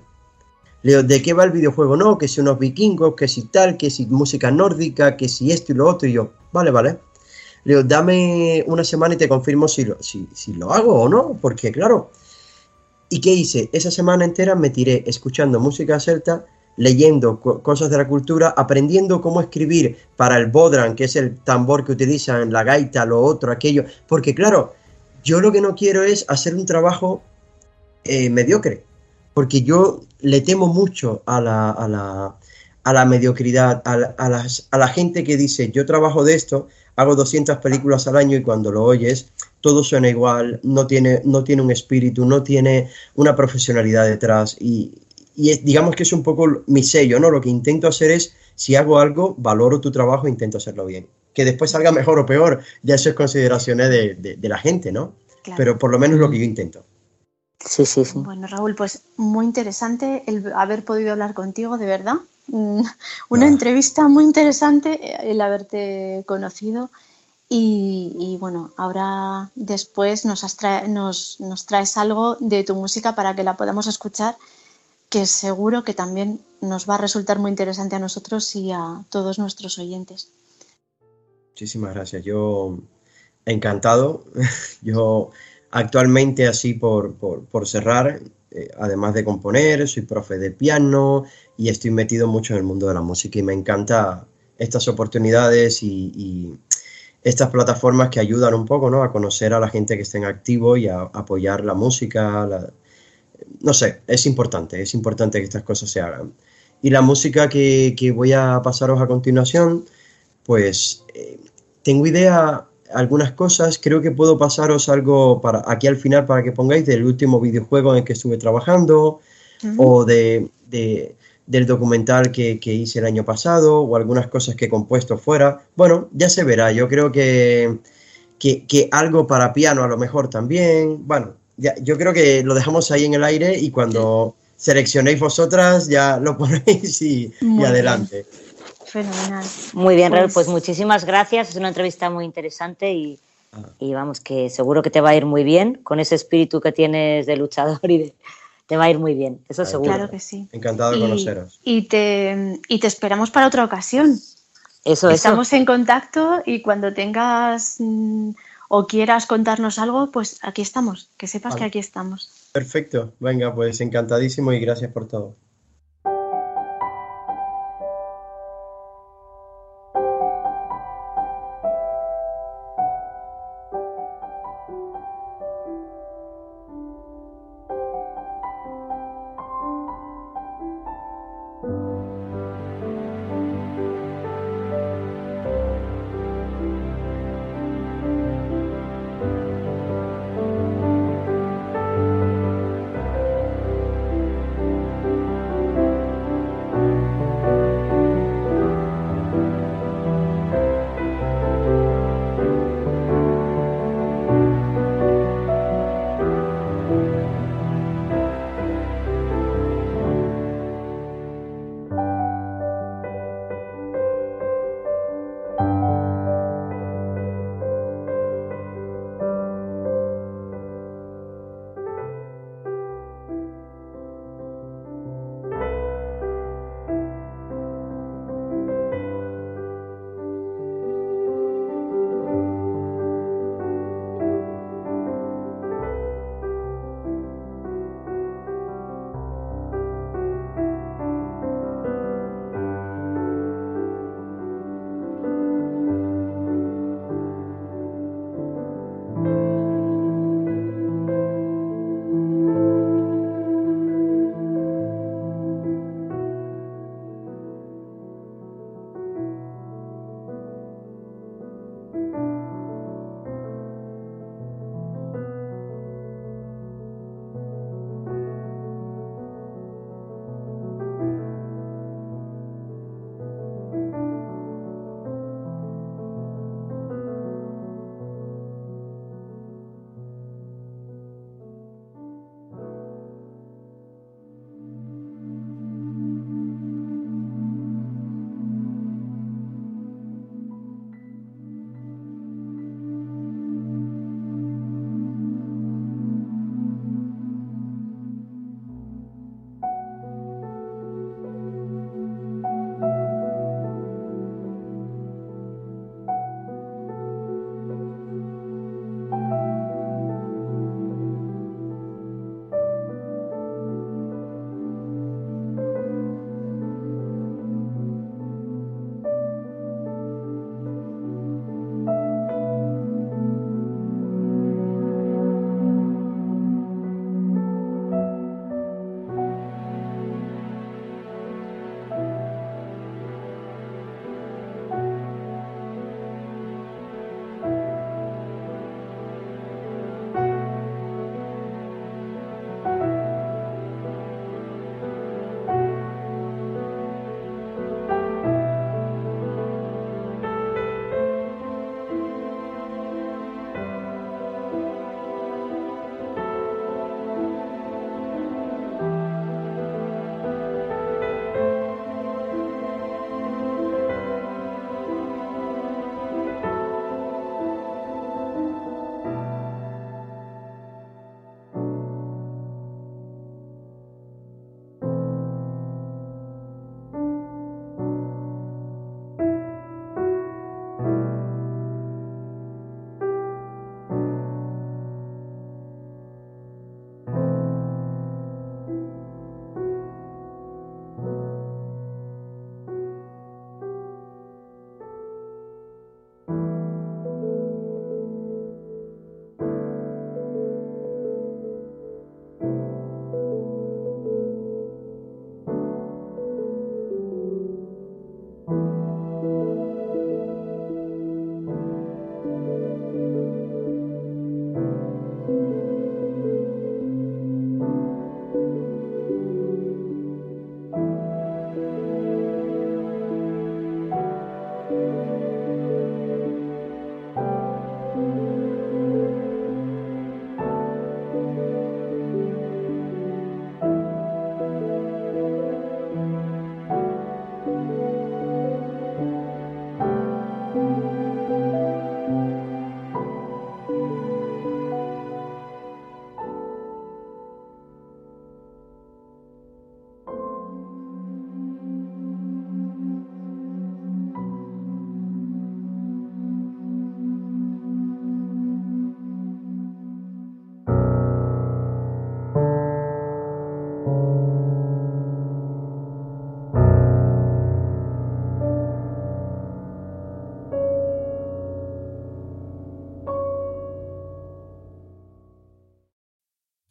Le digo, ¿de qué va el videojuego? No, que si unos vikingos, que si tal, que si música nórdica, que si esto y lo otro, y yo, vale, vale. Le digo, dame una semana y te confirmo si lo, si, si lo hago o no, porque claro. ¿Y qué hice? Esa semana entera me tiré escuchando música celta, leyendo co cosas de la cultura, aprendiendo cómo escribir para el bodran, que es el tambor que utilizan, la gaita, lo otro, aquello. Porque claro, yo lo que no quiero es hacer un trabajo eh, mediocre, porque yo le temo mucho a la, a la, a la mediocridad, a, a, las, a la gente que dice, yo trabajo de esto, hago 200 películas al año y cuando lo oyes todo suena igual, no tiene, no tiene un espíritu, no tiene una profesionalidad detrás y, y es, digamos que es un poco mi sello, ¿no? Lo que intento hacer es, si hago algo, valoro tu trabajo e intento hacerlo bien. Que después salga mejor o peor, ya eso es consideraciones de, de, de la gente, ¿no? Claro. Pero por lo menos lo que yo intento. Sí, sí, sí. Bueno, Raúl, pues muy interesante el haber podido hablar contigo, de verdad. Una ah. entrevista muy interesante eh, el haberte conocido y, y bueno, ahora después nos, trae, nos, nos, traes algo de tu música para que la podamos escuchar, que seguro que también nos va a resultar muy interesante a nosotros y a todos nuestros oyentes. Muchísimas gracias. Yo encantado. Yo actualmente, así por, por, cerrar, eh, además de componer, soy profe de piano y estoy metido mucho en el mundo de la música y me encanta estas oportunidades y, estas plataformas que ayudan un poco ¿no? a conocer a la gente que esté en activo y a apoyar la música. La, no sé, es importante, es importante que estas cosas se hagan. Y la música que, que voy a pasaros a continuación, pues eh, tengo idea algunas cosas. Creo que puedo pasaros algo para aquí al final para que pongáis del último videojuego en el que estuve trabajando uh -huh. o de, de, del documental que, que, hice el año pasado o algunas cosas que he compuesto fuera. Bueno, ya se verá. Yo creo que, que, que algo para piano a lo mejor también. Bueno, ya, yo creo que lo dejamos ahí en el aire y cuando sí. seleccionéis vosotras ya lo ponéis y, y adelante. Bien. Fenomenal. Muy bien, pues... Raúl, pues muchísimas gracias. Es una entrevista muy interesante y, ah. y, vamos, que seguro que te va a ir muy bien con ese espíritu que tienes de luchador y de, te va a ir muy bien, eso claro, seguro. Claro que sí. Encantado de y, conoceros. Y te, y te esperamos para otra ocasión. Eso, Estamos eso. en contacto y cuando tengas mmm, o quieras contarnos algo, pues aquí estamos, que sepas vale. que aquí estamos. Perfecto, venga, pues encantadísimo y gracias por todo.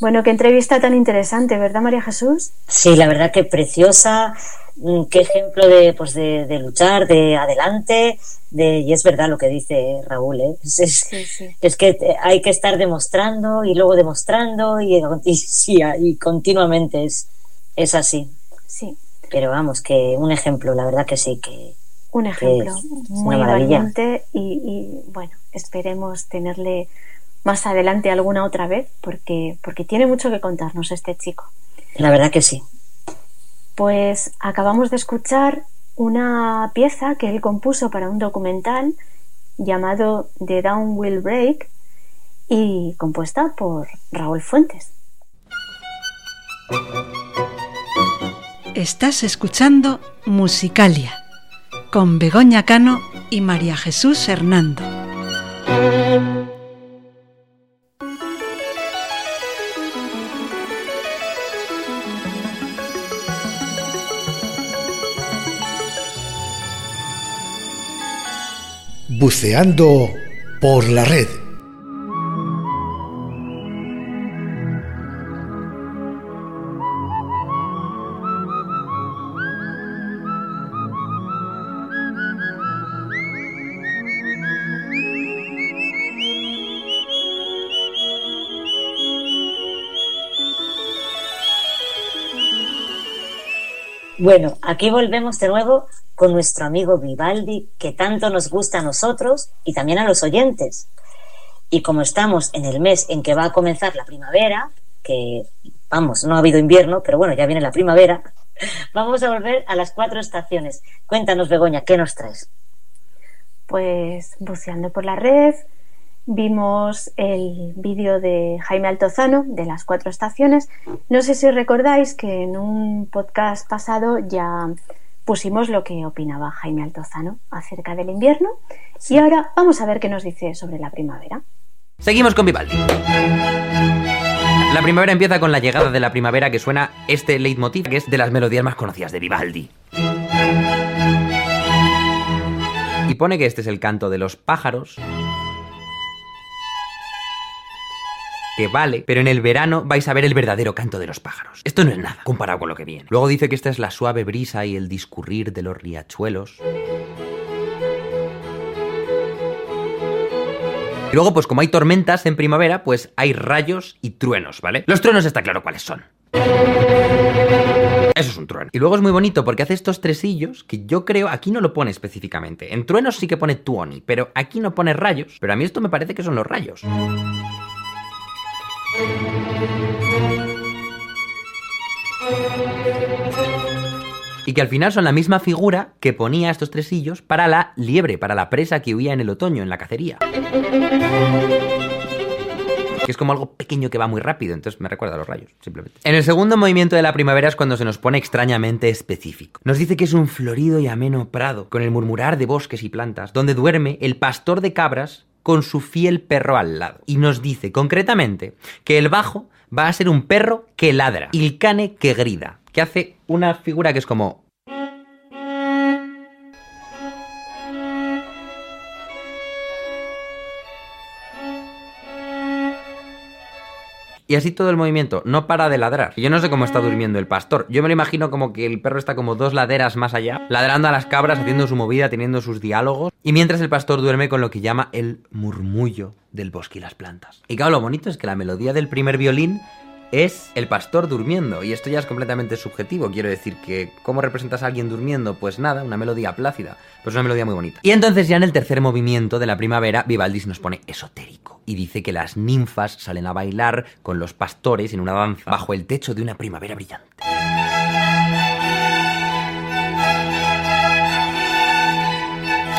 Bueno, qué entrevista tan interesante, ¿verdad, María Jesús? Sí, la verdad que preciosa, mm, qué ejemplo de, pues de, de luchar, de adelante, de, y es verdad lo que dice Raúl, ¿eh? es, es, Sí, sí. es que hay que estar demostrando y luego demostrando y, y, sí, y continuamente es, es así. Sí, Pero vamos, que un ejemplo, la verdad que sí, que un ejemplo muy una maravilla. valiente y, y, bueno, esperemos tenerle más adelante alguna otra vez porque, porque tiene mucho que contarnos este chico. la verdad que sí. Pues acabamos de escuchar una pieza que él compuso para un documental llamado The Down Will Break y compuesta por Raúl Fuentes. Estás escuchando Musicalia con Begoña Cano y María Jesús Hernando. Buceando por la red. Bueno, aquí volvemos de nuevo con nuestro amigo Vivaldi, que tanto nos gusta a nosotros y también a los oyentes. Y como estamos en el mes en que va a comenzar la primavera, que vamos, no ha habido invierno, pero bueno, ya viene la primavera, vamos a volver a las cuatro estaciones. Cuéntanos, Begoña, ¿qué nos traes? Pues buceando por la red, vimos el vídeo de Jaime Altozano de las cuatro estaciones. No sé si recordáis que en un podcast pasado ya pusimos lo que opinaba Jaime Altozano acerca del invierno y ahora vamos a ver qué nos dice sobre la primavera. Seguimos con Vivaldi. La primavera empieza con la llegada de la primavera que suena este leitmotiv que es de las melodías más conocidas de Vivaldi. Y pone que este es el canto de los pájaros. Que vale, pero en el verano vais a ver el verdadero canto de los pájaros. Esto no es nada comparado con lo que viene. Luego dice que esta es la suave brisa y el discurrir de los riachuelos. Y luego, pues como hay tormentas en primavera, pues hay rayos y truenos, ¿vale? Los truenos está claro cuáles son. Eso es un trueno. Y luego es muy bonito porque hace estos tresillos que yo creo, aquí no lo pone específicamente. En truenos sí que pone tuoni, pero aquí no pone rayos. Pero a mí esto me parece que son los rayos. Y que al final son la misma figura que ponía estos tres sillos para la liebre, para la presa que huía en el otoño, en la cacería. Que es como algo pequeño que va muy rápido, entonces me recuerda a los rayos, simplemente. En el segundo movimiento de la primavera es cuando se nos pone extrañamente específico. Nos dice que es un florido y ameno prado, con el murmurar de bosques y plantas, donde duerme el pastor de cabras con su fiel perro al lado. Y nos dice concretamente que el bajo va a ser un perro que ladra, el cane que grida, que hace una figura que es como Y así todo el movimiento, no para de ladrar. Yo no sé cómo está durmiendo el pastor. Yo me lo imagino como que el perro está como dos laderas más allá, ladrando a las cabras, haciendo su movida, teniendo sus diálogos. Y mientras el pastor duerme con lo que llama el murmullo del bosque y las plantas. Y claro, lo bonito es que la melodía del primer violín es el pastor durmiendo. Y esto ya es completamente subjetivo. Quiero decir que, ¿cómo representas a alguien durmiendo? Pues nada, una melodía plácida. Pues una melodía muy bonita. Y entonces ya en el tercer movimiento de la primavera, Vivaldi se nos pone esotérico. Y dice que las ninfas salen a bailar con los pastores en una danza bajo el techo de una primavera brillante.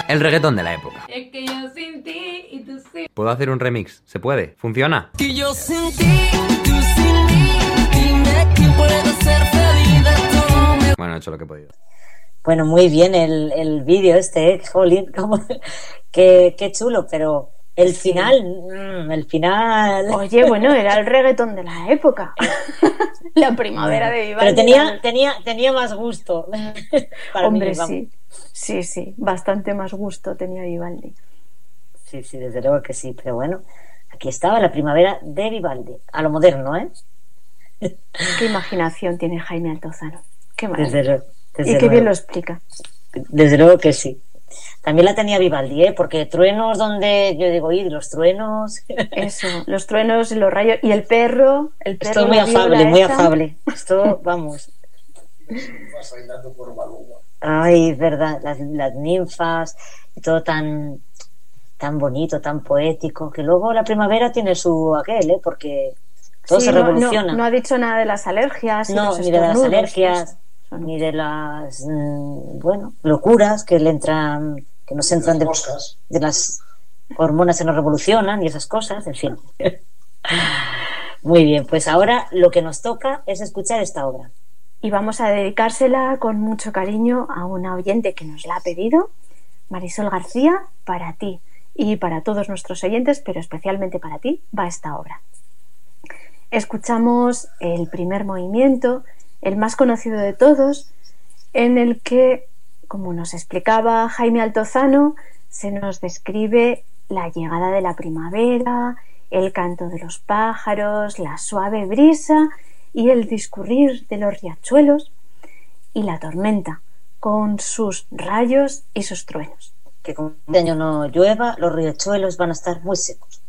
El reggaetón de la época. Es que yo sin ti y tú sin ¿Puedo hacer un remix? ¿Se puede? ¿Funciona? Que yo sin ti. Ser feliz de. Me Bueno, he hecho lo que he podido. Bueno, muy bien el, el vídeo este, ¿eh? Jolín, cómo- qué, qué chulo, pero el final, mm, el final... Oye, bueno, era el reggaetón de la época. la primavera de Vivaldi. Pero tenía, tenía, tenía más gusto. Para mí, Hombre, vamos. sí. Sí, sí. Bastante más gusto tenía Vivaldi. Sí, sí, desde luego que sí, pero bueno, aquí estaba la primavera de Vivaldi, a lo moderno, ¿eh? Qué imaginación tiene Jaime Altozano. Qué Desde, maravilla. luego- desde Y qué luego. bien lo explica. Desde luego que sí. También la tenía Vivaldi, ¿eh? Porque truenos donde yo digo, y los truenos. Eso, los truenos y los rayos. Y el perro, el perro. Esto es muy afable, muy esta. afable. Esto, vamos. Vas bailando por Maluma. Ay, es verdad, las, las ninfas y todo tan, tan bonito, tan poético, que luego la primavera tiene su aquel, ¿eh? Porque todo Sí, se no- no- revoluciona. No, ha dicho nada de las alergias. No, ni de las alergias, ni de las, mm, bueno, locuras que le entran, que nos entran de, moscas. de las hormonas que nos revolucionan y esas cosas, en fin. Muy bien, pues ahora lo que nos toca es escuchar esta obra. Y vamos a dedicársela con mucho cariño a una oyente que nos la ha pedido, Marisol García, para ti y para todos nuestros oyentes, pero especialmente para ti, va esta obra. Escuchamos el primer movimiento, el más conocido de todos, en el que, como nos explicaba Jaime Altozano, se nos describe la llegada de la primavera, el canto de los pájaros, la suave brisa y el discurrir de los riachuelos y la tormenta con sus rayos y sus truenos. Que como este año no llueva, los riachuelos van a estar muy secos.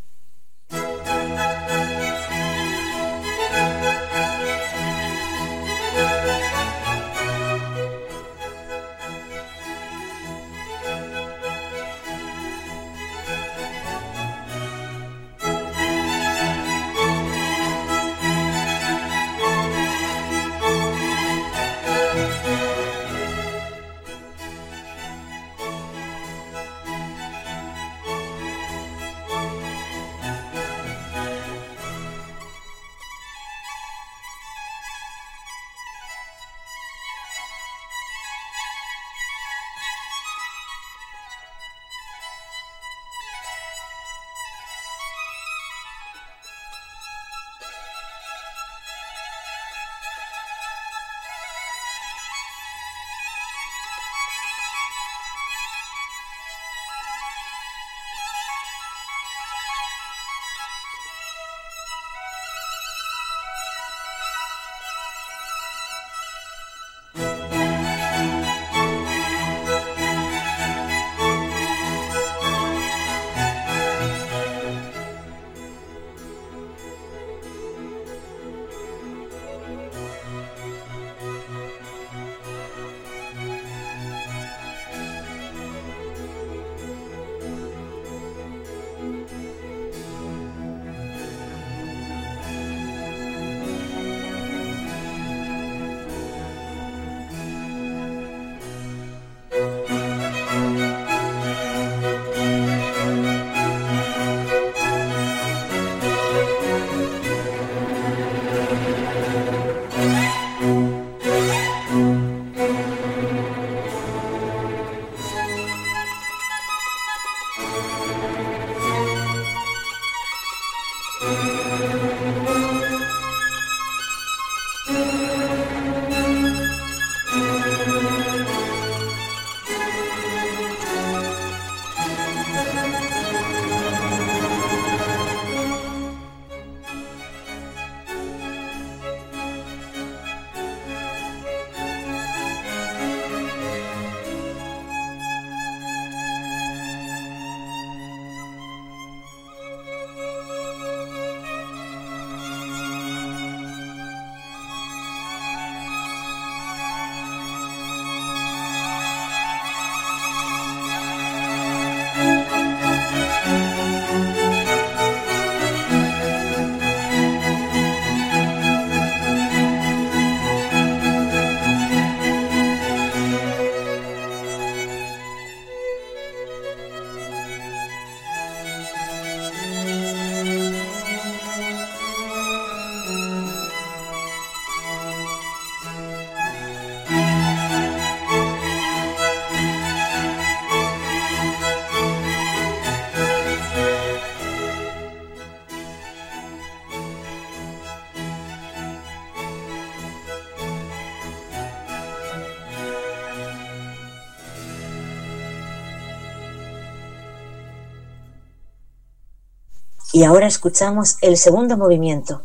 Y ahora escuchamos el segundo movimiento.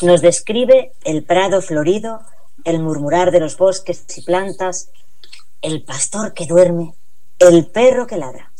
Nos describe el prado florido, el murmurar de los bosques y plantas, el pastor que duerme, el perro que ladra.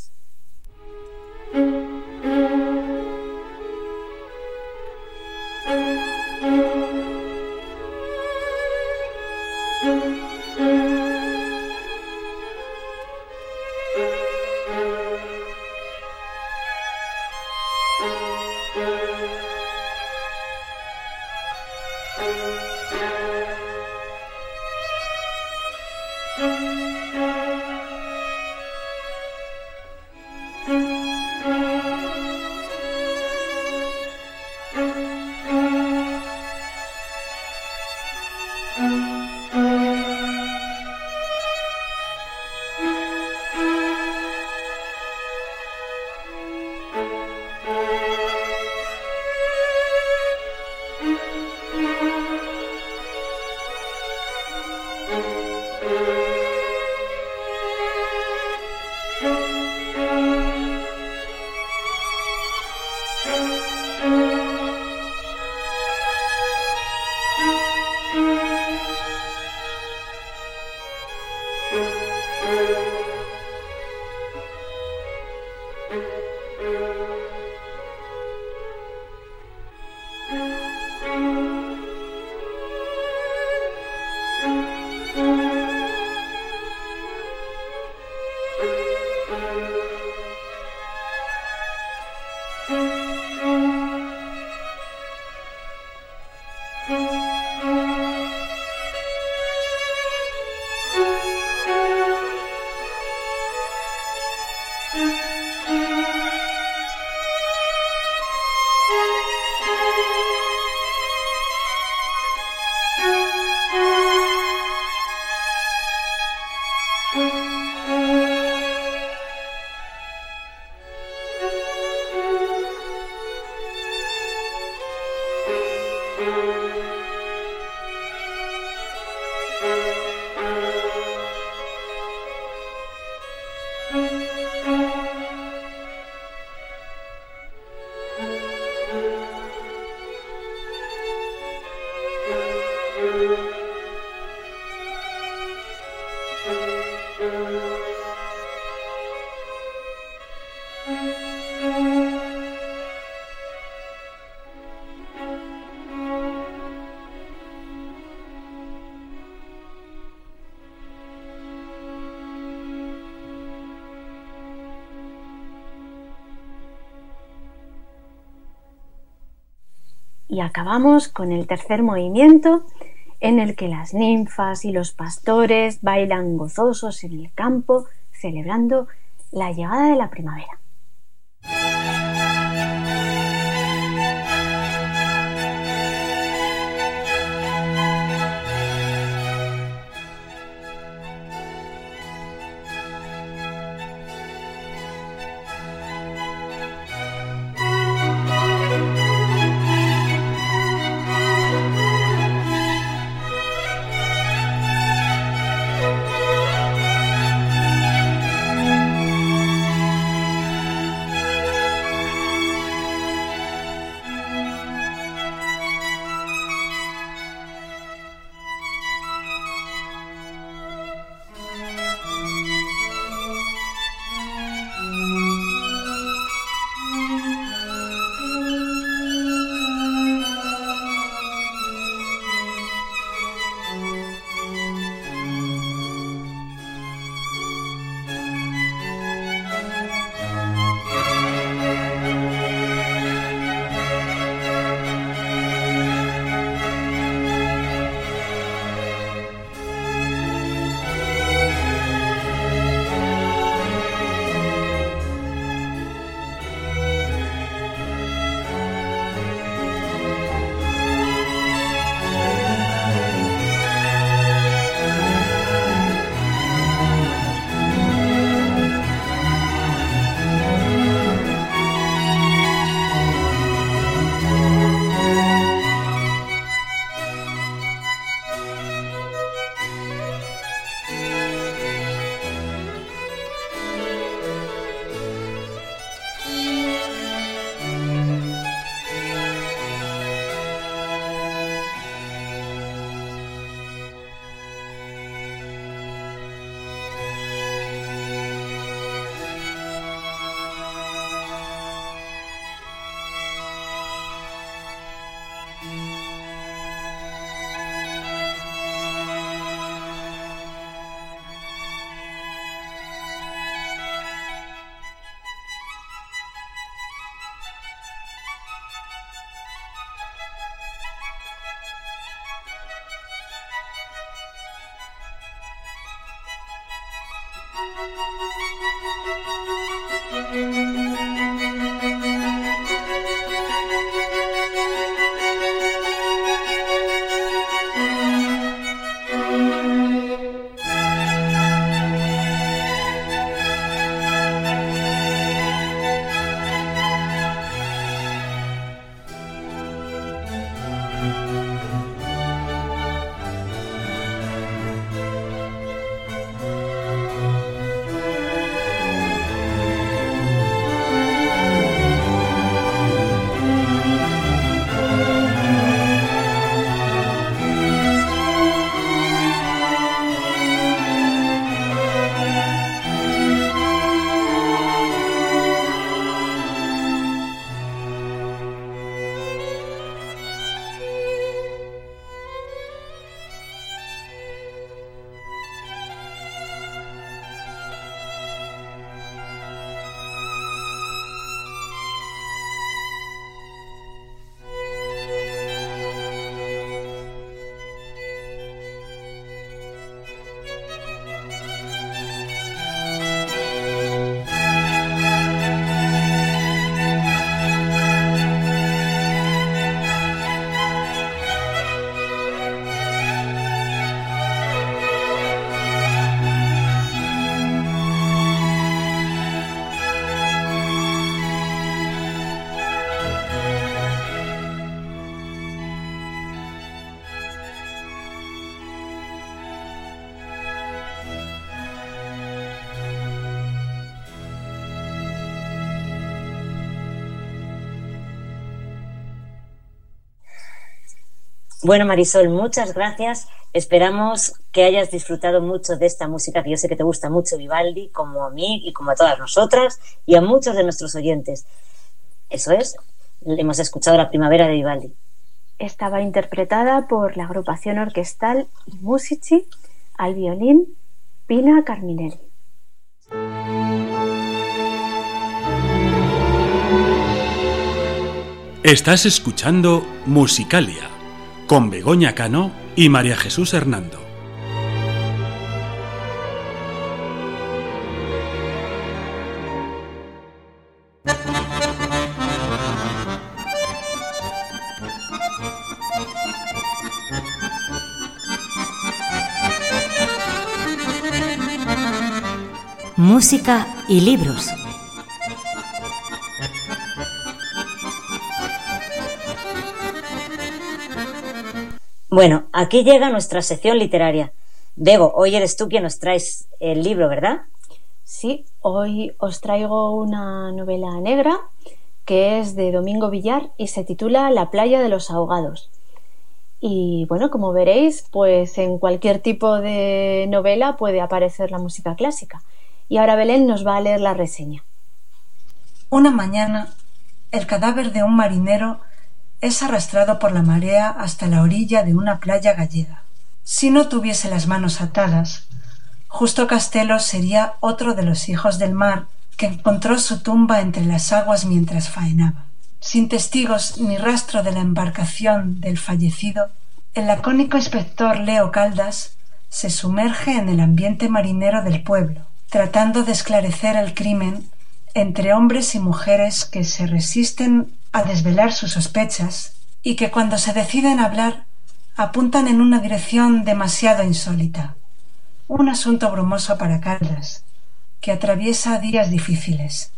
Y acabamos con el tercer movimiento en el que las ninfas y los pastores bailan gozosos en el campo celebrando la llegada de la primavera. Bueno, Marisol, muchas gracias. Esperamos que hayas disfrutado mucho de esta música, que yo sé que te gusta mucho Vivaldi, como a mí y como a todas nosotras y a muchos de nuestros oyentes. Eso es, hemos escuchado la primavera de Vivaldi. Estaba interpretada por la agrupación orquestal I Musici al violín Pina Carminelli. Estás escuchando Musicalia con Begoña Cano y María Jesús Hernando. Música y libros. Bueno, aquí llega nuestra sección literaria. Bego, hoy eres tú quien nos traes el libro, ¿verdad? Sí, hoy os traigo una novela negra que es de Domingo Villar y se titula La playa de los ahogados. Y bueno, como veréis, pues en cualquier tipo de novela puede aparecer la música clásica. Y ahora Belén nos va a leer la reseña. Una mañana, el cadáver de un marinero es arrastrado por la marea hasta la orilla de una playa gallega. Si no tuviese las manos atadas, Justo Castelo sería otro de los hijos del mar que encontró su tumba entre las aguas mientras faenaba. Sin testigos ni rastro de la embarcación del fallecido, el lacónico inspector Leo Caldas se sumerge en el ambiente marinero del pueblo, tratando de esclarecer el crimen entre hombres y mujeres que se resisten a desvelar sus sospechas y que cuando se deciden hablar apuntan en una dirección demasiado insólita. Un asunto brumoso para Caldas, que atraviesa días difíciles.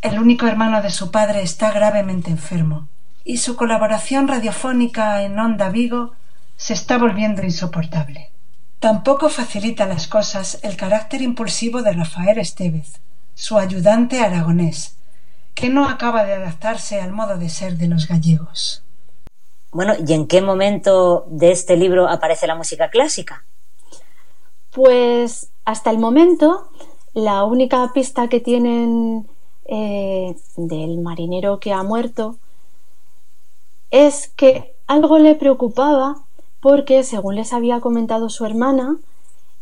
El único hermano de su padre está gravemente enfermo y su colaboración radiofónica en Onda Vigo se está volviendo insoportable. Tampoco facilita las cosas el carácter impulsivo de Rafael Estevez, su ayudante aragonés, que no acaba de adaptarse al modo de ser de los gallegos. Bueno, ¿y en qué momento de este libro aparece la música clásica? Pues hasta el momento la única pista que tienen eh, del marinero que ha muerto es que algo le preocupaba porque, según les había comentado su hermana,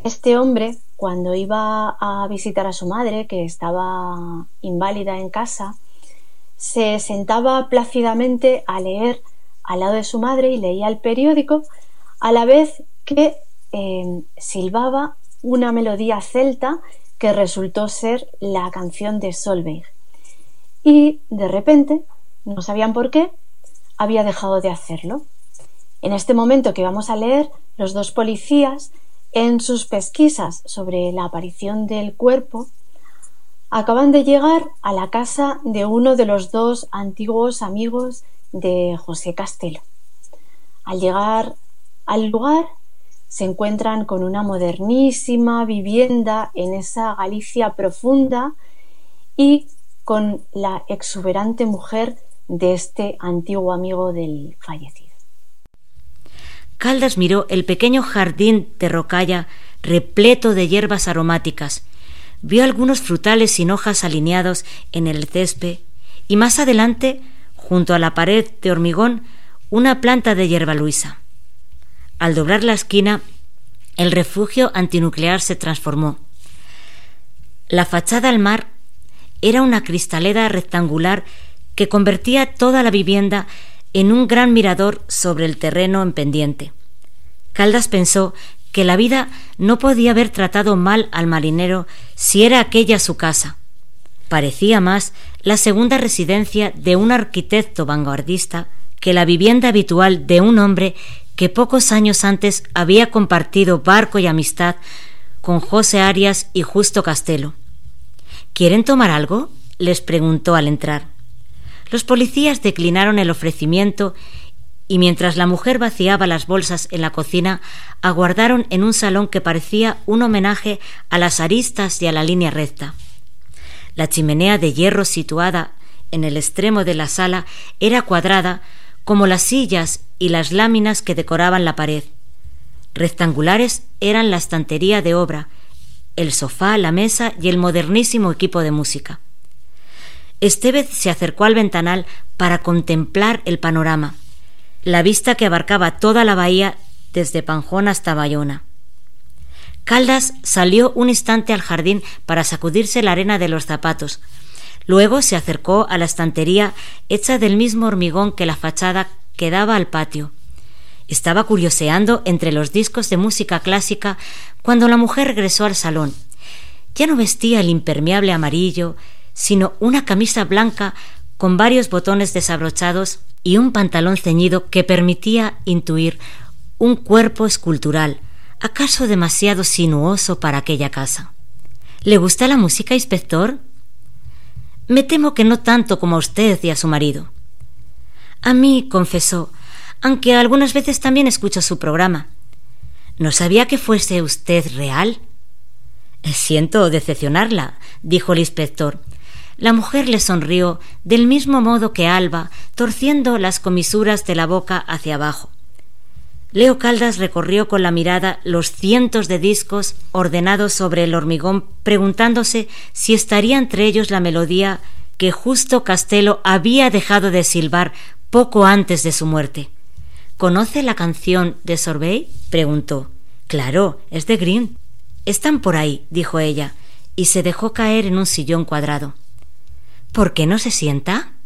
este hombre, cuando iba a visitar a su madre, que estaba inválida en casa, se sentaba plácidamente a leer al lado de su madre y leía el periódico, a la vez que eh, silbaba una melodía celta que resultó ser la canción de Solveig. Y de repente, no sabían por qué, había dejado de hacerlo. En este momento que vamos a leer, los dos policías, en sus pesquisas sobre la aparición del cuerpo, acaban de llegar a la casa de uno de los dos antiguos amigos de José Castelo. Al llegar al lugar, se encuentran con una modernísima vivienda en esa Galicia profunda y con la exuberante mujer de este antiguo amigo del fallecido. Caldas miró el pequeño jardín de rocalla repleto de hierbas aromáticas, vio algunos frutales sin hojas alineados en el césped y más adelante, junto a la pared de hormigón, una planta de hierba luisa. Al doblar la esquina, el refugio antinuclear se transformó. La fachada al mar era una cristalera rectangular que convertía toda la vivienda en un gran mirador sobre el terreno en pendiente. Caldas pensó que la vida no podía haber tratado mal al marinero si era aquella su casa. Parecía más la segunda residencia de un arquitecto vanguardista que la vivienda habitual de un hombre que pocos años antes había compartido barco y amistad con José Arias y Justo Castelo. ¿Quieren tomar algo? les preguntó al entrar. Los policías declinaron el ofrecimiento y mientras la mujer vaciaba las bolsas en la cocina, aguardaron en un salón que parecía un homenaje a las aristas y a la línea recta. La chimenea de hierro situada en el extremo de la sala era cuadrada como las sillas y las láminas que decoraban la pared. Rectangulares eran la estantería de obra, el sofá, la mesa y el modernísimo equipo de música. Estevez se acercó al ventanal para contemplar el panorama, la vista que abarcaba toda la bahía desde Panjón hasta Bayona. Caldas salió un instante al jardín para sacudirse la arena de los zapatos. Luego se acercó a la estantería hecha del mismo hormigón que la fachada que daba al patio. Estaba curioseando entre los discos de música clásica cuando la mujer regresó al salón. Ya no vestía el impermeable amarillo, sino una camisa blanca con varios botones desabrochados y un pantalón ceñido que permitía intuir un cuerpo escultural, acaso demasiado sinuoso para aquella casa. ¿Le gusta la música, inspector? Me temo que no tanto como a usted y a su marido. A mí, confesó, aunque algunas veces también escucho su programa. No sabía que fuese usted real. Siento decepcionarla, dijo el inspector, la mujer le sonrió del mismo modo que Alba, torciendo las comisuras de la boca hacia abajo. Leo Caldas recorrió con la mirada los cientos de discos ordenados sobre el hormigón, preguntándose si estaría entre ellos la melodía que justo Castelo había dejado de silbar poco antes de su muerte. ¿Conoce la canción de Sorbet? preguntó. Claro, es de Green. Están por ahí, dijo ella, y se dejó caer en un sillón cuadrado. ¿Por qué no se sienta?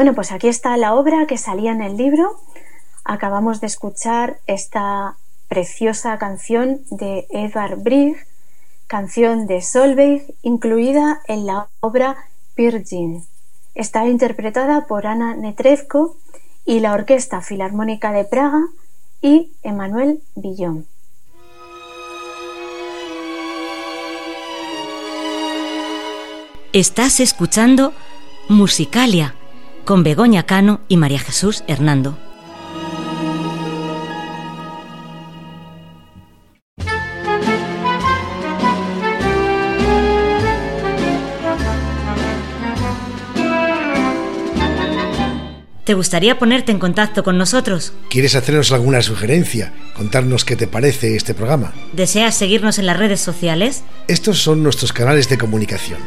Bueno, pues aquí está la obra que salía en el libro. Acabamos de escuchar esta preciosa canción de Edvard Grieg, canción de Solveig, incluida en la obra Virgin. Está interpretada por Ana Netrebko y la Orquesta Filarmónica de Praga y Emmanuel Villon. Estás escuchando Musicalia con Begoña Cano y María Jesús Hernando. ¿Te gustaría ponerte en contacto con nosotros? ¿Quieres hacernos alguna sugerencia? Contarnos qué te parece este programa. ¿Deseas seguirnos en las redes sociales? Estos son nuestros canales de comunicación.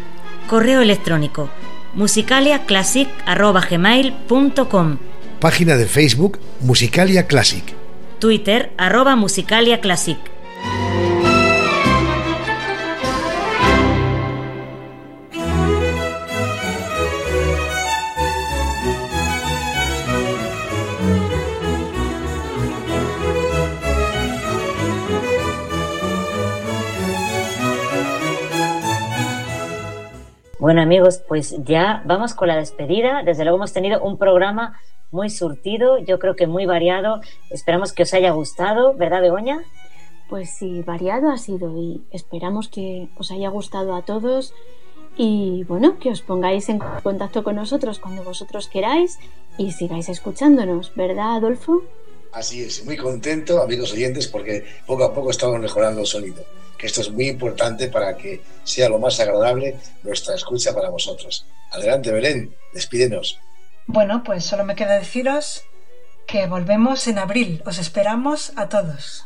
Correo electrónico musicaliaclassic.gmail.com Página de Facebook Musicalia Classic. Twitter arroba musicaliaclassic Bueno amigos, pues ya vamos con la despedida. Desde luego hemos tenido un programa muy surtido, yo creo que muy variado. Esperamos que os haya gustado, ¿verdad Begoña? Pues sí, variado ha sido y esperamos que os haya gustado a todos y bueno, que os pongáis en contacto con nosotros cuando vosotros queráis y sigáis escuchándonos, ¿verdad Adolfo? Así es, muy contento, amigos oyentes, porque poco a poco estamos mejorando el sonido, que esto es muy importante para que sea lo más agradable nuestra escucha para vosotros. Adelante, Belén, despídenos. Bueno, pues solo me queda deciros que volvemos en abril. Os esperamos a todos.